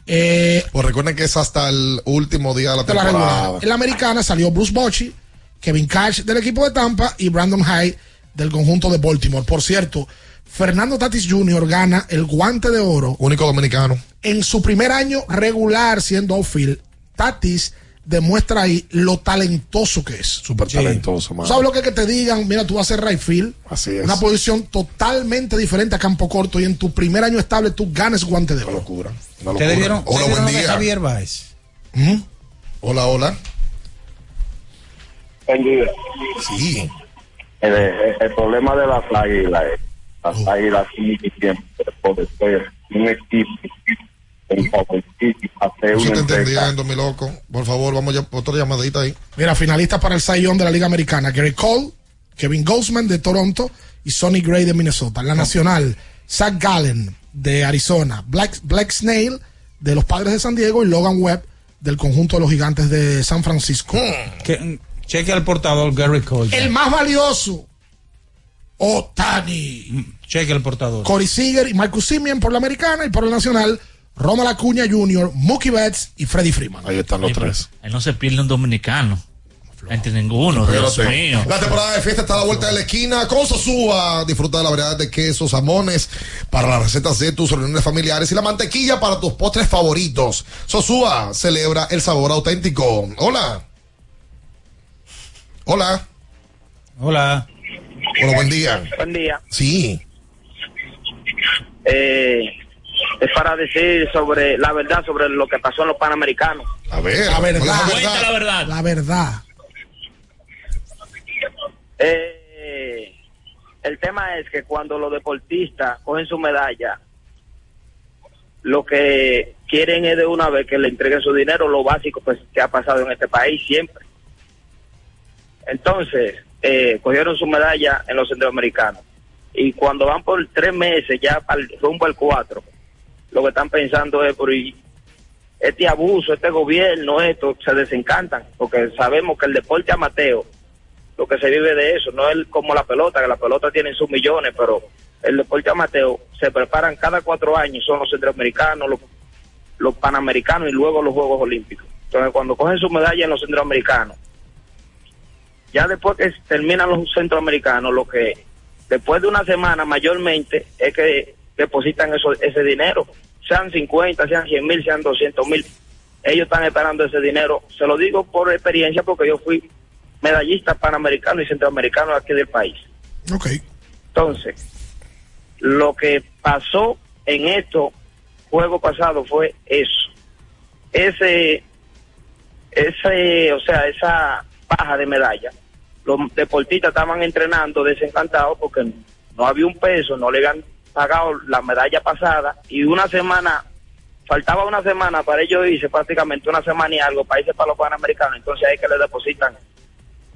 eh, Pues recuerden que es hasta el último día de la de la temporada. regular. En la americana salió Bruce Bochy, Kevin Cash del equipo de Tampa y Brandon Hyde del conjunto de Baltimore. Por cierto, Fernando Tatis Jr. gana el guante de oro Único dominicano. en su primer año regular siendo outfield. Tatis demuestra ahí lo talentoso que es. Súper talentoso, mano. ¿Sabes lo que es que te digan? Mira, tú vas a ser right field. Así es. Una posición totalmente diferente a campo corto y en tu primer año estable tú ganes guante de oro. locura. Una ¿Ustedes locura. vieron, Hola, ustedes buen día. Javier Baez? Hola, hola. Buen día. Sí. El, el- el problema de las águilas es las águilas tienen que siempre poder ser un equipo un favorito hacer una te entendiendo, mi loco. Por favor, vamos ya otra llamadita ahí. Mira, finalistas para el Young de la Liga Americana. Gary Cole, Kevin Goldsman de Toronto y Sonny Gray de Minnesota. La Nacional, Zach Gallen de Arizona. Black, Black Snail de los Padres de San Diego y Logan Webb del conjunto de los Gigantes de San Francisco. Que, mm, cheque al portador Gary Cole. El más valioso, Otani. Cheque al portador. Corey Seager y Marcus Simeon por la Americana y por la Nacional, Ronald Acuña Jr., Mookie Betts y Freddie Freeman. Ahí están los tres. Él no se pierde un dominicano. Entre ninguno, Dios mío. La temporada de fiesta está a la vuelta de la esquina. Con Sosúa, disfruta de la variedad de quesos, jamones para las recetas de tus reuniones familiares y la mantequilla para tus postres favoritos. Sosúa celebra el sabor auténtico. Hola. Hola. Hola. Hola, buen día. Buen día. Sí. Eh, es para decir sobre la verdad sobre lo que pasó en los Panamericanos. A ver, La verdad. ¿cuál es la Cuenta la verdad. La verdad. Eh, el tema es que cuando los deportistas cogen su medalla, lo que quieren es de una vez que le entreguen su dinero, lo básico pues, que ha pasado en este país siempre. Entonces, eh, cogieron su medalla en los centroamericanos. Y cuando van por tres meses, ya rumbo al cuatro, lo que están pensando es por este abuso, este gobierno, esto, se desencantan, porque sabemos que el deporte amateur, lo que se vive de eso, no es como la pelota, que la pelota tiene sus millones, pero el deporte amateur se preparan cada cuatro años, son los centroamericanos, los, los panamericanos y luego los Juegos Olímpicos. Entonces, cuando cogen su medalla en los centroamericanos, ya después que terminan los centroamericanos, lo que después de una semana mayormente es que depositan eso, ese dinero, sean 50, sean 100 mil, sean 200 mil. Ellos están esperando ese dinero. Se lo digo por experiencia porque yo fui medallista panamericano y centroamericano aquí del país. Ok. Entonces, lo que pasó en estos juegos pasados fue eso. Ese, ese, o sea, esa baja de medalla. Los deportistas estaban entrenando desencantados porque no había un peso, no le habían pagado la medalla pasada y una semana, faltaba una semana para ellos irse, prácticamente una semana y algo para irse para los panamericanos. Entonces ahí que le depositan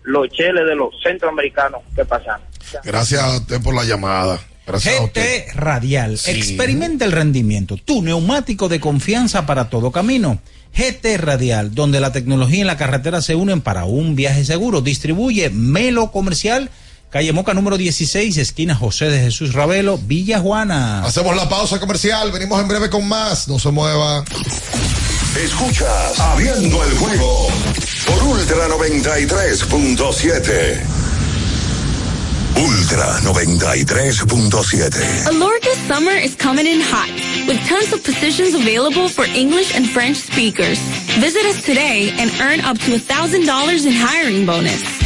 los cheles de los centroamericanos que pasaron. Gracias a usted por la llamada. Gracias. GT Radial. Experimenta el rendimiento. Tu neumático de confianza para todo camino. GT Radial, donde la tecnología y la carretera se unen para un viaje seguro. Distribuye Melo Comercial, calle Moca número 16, esquina José de Jesús Ravelo, Villa Juana. Hacemos la pausa comercial. Venimos en breve con más. No se mueva. Escuchas Abriendo el juego por Ultra 93.7. Ultra 93.7. Alorca summer is coming in hot, with tons of positions available for English and French speakers. Visit us today and earn up to $1,000 in hiring bonus.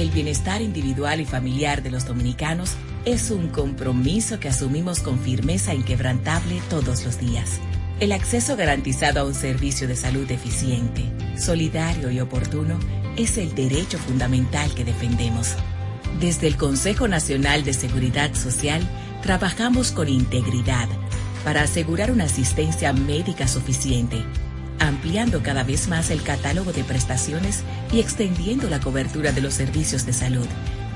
El bienestar individual y familiar de los dominicanos es un compromiso que asumimos con firmeza inquebrantable todos los días. El acceso garantizado a un servicio de salud eficiente, solidario y oportuno es el derecho fundamental que defendemos. Desde el Consejo Nacional de Seguridad Social trabajamos con integridad para asegurar una asistencia médica suficiente, ampliando cada vez más el catálogo de prestaciones y extendiendo la cobertura de los servicios de salud,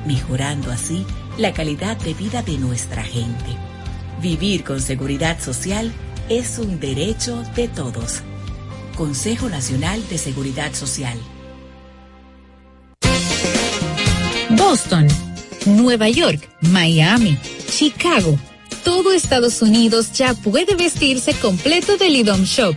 mejorando así la calidad de vida de nuestra gente. Vivir con seguridad social es un derecho de todos. Consejo Nacional de Seguridad Social. Boston, Nueva York, Miami, Chicago. Todo Estados Unidos ya puede vestirse completo del IDOM Shop.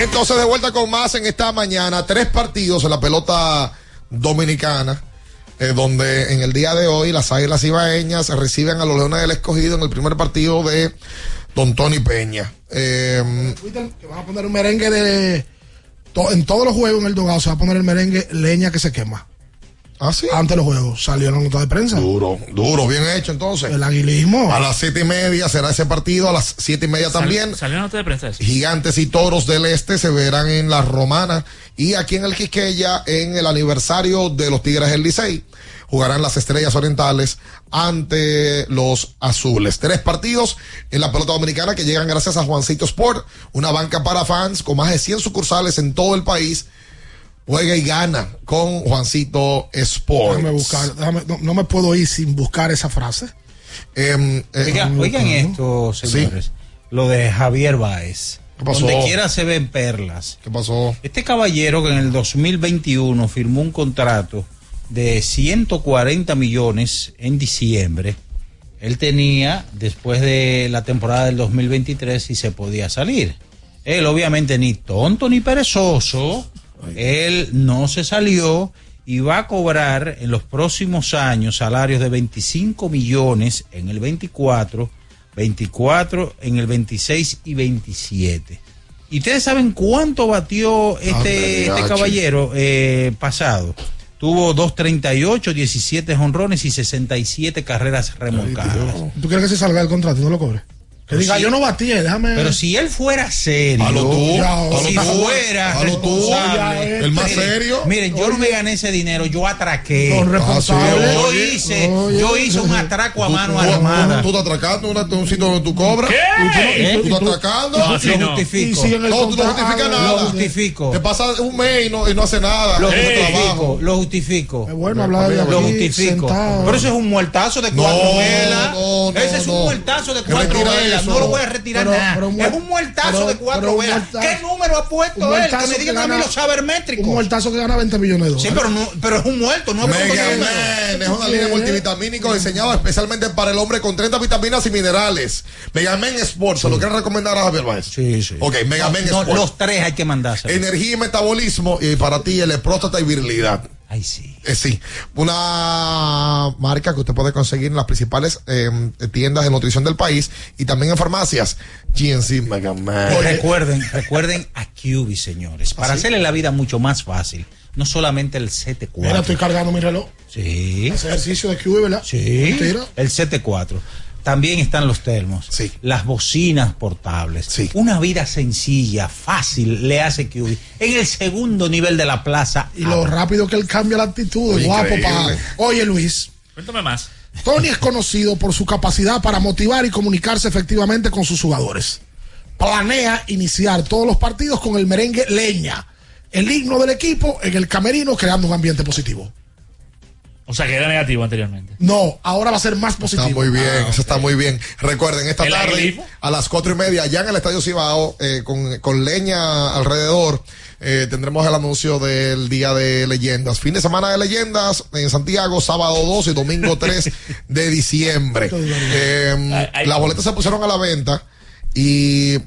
Entonces de vuelta con más en esta mañana, tres partidos en la pelota dominicana, eh, donde en el día de hoy las Águilas Ibaeñas reciben a los Leones del Escogido en el primer partido de Don Tony Peña. Eh, Twitter, que van a poner un merengue de. en todos los juegos en el dogado se va a poner el merengue leña que se quema. ¿Ah, sí? Antes de los juegos salió la nota de prensa. Duro, duro, bien hecho entonces. El aguilismo. A las siete y media será ese partido, a las siete y media también. Salió una nota de prensa eso. Gigantes y Toros del Este se verán en la Romana y aquí en el Quisqueya en el aniversario de los Tigres del Licey. Jugarán las Estrellas Orientales ante los Azules. Tres partidos en la pelota dominicana que llegan gracias a Juancito Sport, una banca para fans con más de 100 sucursales en todo el país. Juega y gana con Juancito Sport. Déjame buscar, déjame- no, no me puedo ir sin buscar esa frase. Em, eh, Oigan, oigan esto, señores. Lo de Javier Báez. pasó? Donde quiera se ven perlas. ¿Qué pasó? Este caballero que en el 2021 firmó un contrato de 140 millones en diciembre. Él tenía, después de la temporada del 2023, si se podía salir. Él, obviamente, ni tonto ni perezoso, él no se salió y va a cobrar en los próximos años salarios de 25 millones en el 24, 24 en el 26 y 27. ¿Y ustedes saben cuánto batió este, este caballero eh, pasado? Tuvo 2.38, 17 honrones y 67 carreras remolcadas. ¿Tú quieres que se salga del contrato y no lo cobre? Que Pero diga, si- yo no batí, déjame. Pero si él fuera serio, Halo tú, halo si tú, fuera halo tú, responsable, el más Miren, serio. Miren, yo no me gané ese dinero, yo atraqué. Son responsables. Yo hice, oye. yo hice un atraco a Tú- mano tú- armada. Tú, tú estás atracando una- un sitio donde tú cobras. ¿Qué? ¿Tú, tú estás atracando. No, así lo no. justifico. Si No, tú no justificas nada. Lo justifico. Te pasa un mes y no, y no hace nada. Lo justifico, lo justifico. Es bueno hablar de Lo justifico. Pero eso es un muertazo de cuatro velas. Ese es un muertazo de cuatro velas. Eso. No lo voy a retirar Pero- nada. pero es un muertazo pero- de cuatro muertazo- ¿Qué número ha puesto él? Que me que digan a mí gana- los sabermétricos. Un muertazo que gana 20 millones de Sí, dólares. pero, no, pero es un muerto, no es un es una línea multivitamínico diseñada especialmente para el hombre con 30 vitaminas y minerales. Mega Man Sports, ¿se lo quieren recomendar a Javier Baez? Sí, sí. Ok, Mega Man No, Sports. los tres hay que mandarse. Energía y metabolismo y para ti el próstata y virilidad. Ay, sí. Eh, sí, una marca que usted puede conseguir en las principales eh, tiendas de nutrición del país y también en farmacias. GNC Mega Man. Y recuerden, recuerden a QB, señores, para ¿Ah, sí? hacerle la vida mucho más fácil. No solamente el Mira, 7-4. estoy cargando mi reloj. Sí. Ese ejercicio de QB, ¿verdad? Sí. Mentira. El 7-4. También están los termos. Sí. Las bocinas portables. Sí. Una vida sencilla, fácil, le hace QB. En el segundo nivel de la plaza. Y lo rápido que él cambia la actitud, Oye, guapo para. Oye, Luis. Cuéntame más. Tony es conocido por su capacidad para motivar y comunicarse efectivamente con sus jugadores. Planea iniciar todos los partidos con el merengue leña, el himno del equipo en el camerino, creando un ambiente positivo. O sea, que era negativo anteriormente. No, ahora va a ser más positivo. Está muy bien, eso está muy bien. Recuerden, esta ¿El tarde a las cuatro y media, ya en el Estadio Cibao, eh, con, con leña alrededor, eh, tendremos el anuncio del Día de Leyendas. Fin de semana de leyendas en Santiago, sábado 2 y domingo 3 de diciembre. Eh, las boletas se pusieron a la venta y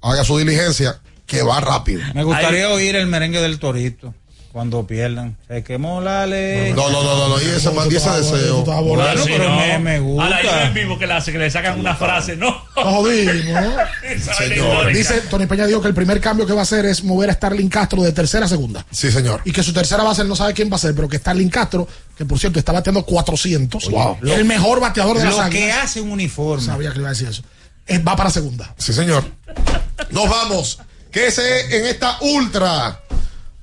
haga su diligencia, que va rápido. Me gustaría oír el merengue del torito cuando pierdan. Se quemó la ley. No, no, no, no, no, y y ese deseo. Bueno, Sí, pero no. me, me gusta. Ahora, hay en vivo que le hace, que le sacan una frase, no. Jodimos. Esa vaina Señor. Dice Tony Peña dijo que el primer cambio que va a hacer es mover a Starling Castro de tercera a segunda. Sí, señor. Y que su tercera base no sabe quién va a ser, pero que Starling Castro, que por cierto está bateando 400, el mejor bateador de las Lo que hace un uniforme. Sabía que le iba a decir eso. Va para segunda. Sí, señor. Nos vamos. Quédese en esta ultra.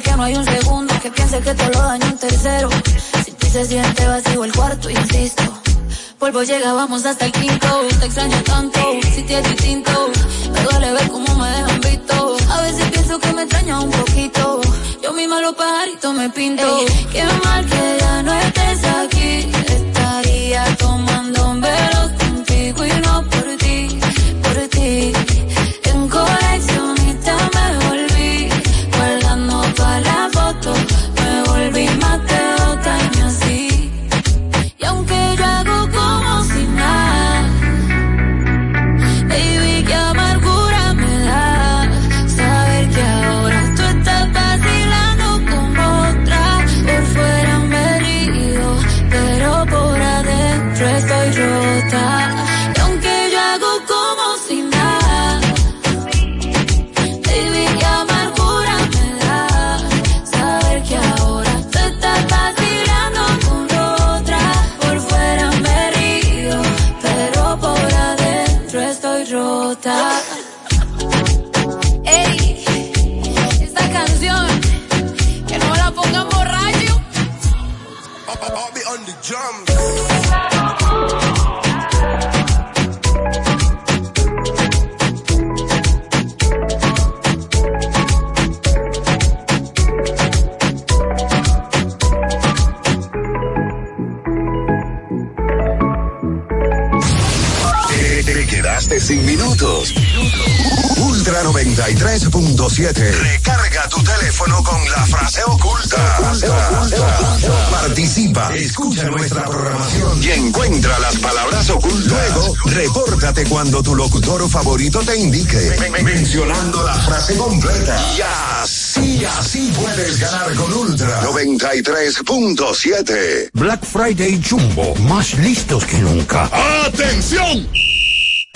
Que no hay un segundo que piense que te lo daño un tercero. Si ti se siente vacío el cuarto, insisto. Polvo llega, vamos hasta el quinto. Te extraño tanto, si te es distinto. Me duele ver cómo me dejan visto. A veces pienso que me extraña un poquito. Yo misma los pajaritos me pinto. qué mal que ya no estés sin minutos. Ultra 93.7. Recarga tu teléfono con la frase oculta. Participa, escucha nuestra programación y encuentra las palabras ocultas. Luego, repórtate cuando tu locutor favorito te indique, mencionando la frase completa. Y así, así puedes ganar con Ultra 93.7. Black Friday Jumbo, más listos que nunca. ¡Atención!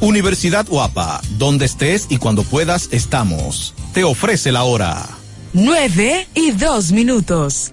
Universidad Guapa, donde estés y cuando puedas estamos. Te ofrece la hora. 9 y 2 minutos.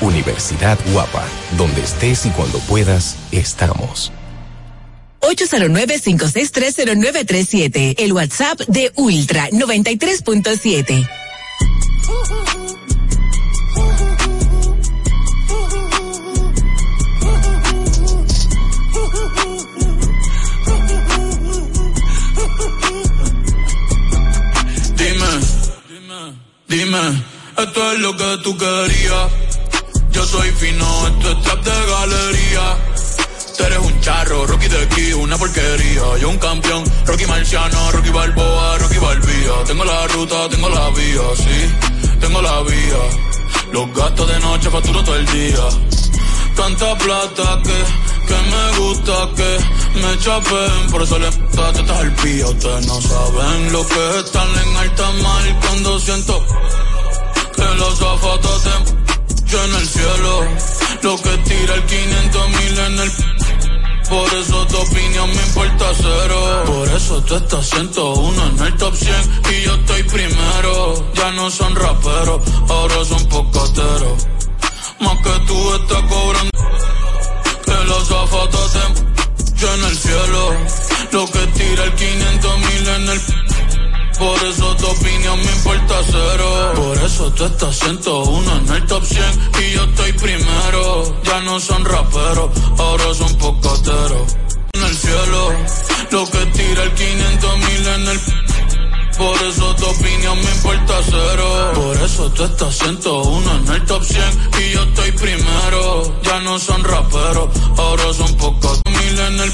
Universidad Guapa, donde estés y cuando puedas, estamos. 809-5630937, el WhatsApp de Ultra 93.7. Dime, dime, esto es lo que tú querías. Yo soy fino, esto es trap de galería. Tú eres un charro, Rocky de aquí, una porquería. Yo un campeón, Rocky Marciano, Rocky Balboa, Rocky Balbía. Tengo la ruta, tengo la vía, sí, tengo la vía. Los gastos de noche facturo todo el día. Tanta plata que, que me gusta que me chapen. Por eso le gusta tetas al pía. Ustedes no saben lo que es estar en alta mar cuando siento que los zapatos te yo en el cielo. Lo que tira el 500 mil en el. Por eso tu opinión me importa cero. Por eso tú estás 101 en el top 100 y yo estoy primero. Ya no son raperos, ahora son pocateros. Más que tú estás cobrando. Que los zapatos te yo en el cielo. Lo que tira el 500 mil en el. Por eso tu opinión me importa cero. Por eso tú estás 101 en el top 100 y yo estoy primero. Ya no son raperos, ahora son pocateros. En el cielo, lo que tira el 500 mil en el. Por eso tu opinión me importa cero. Por eso tú estás 101 en el top 100 y yo estoy primero. Ya no son raperos, ahora son pocos mil en el.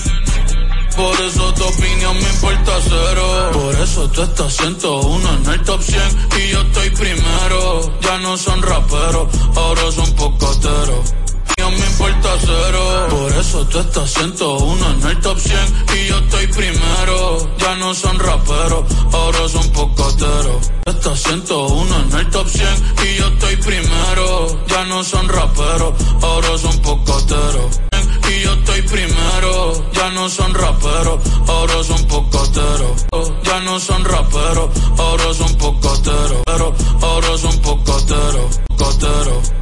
Por eso tu opinión me importa cero. Por eso tú estás 101 en el top 100 y yo estoy primero. Ya no son raperos, ahora son pocateros. Me importa cero. Por eso tú estás 101 en el top 100 y yo estoy primero. Ya no son raperos, ahora son pocateros. Estás 101 en el top 100 y yo estoy primero. Ya no son raperos, ahora son pocateros yo estoy primero. Ya no son raperos, ahora son pocateros. Ya no son raperos, ahora son pocateros. Pero ahora son pocateros, pocateros.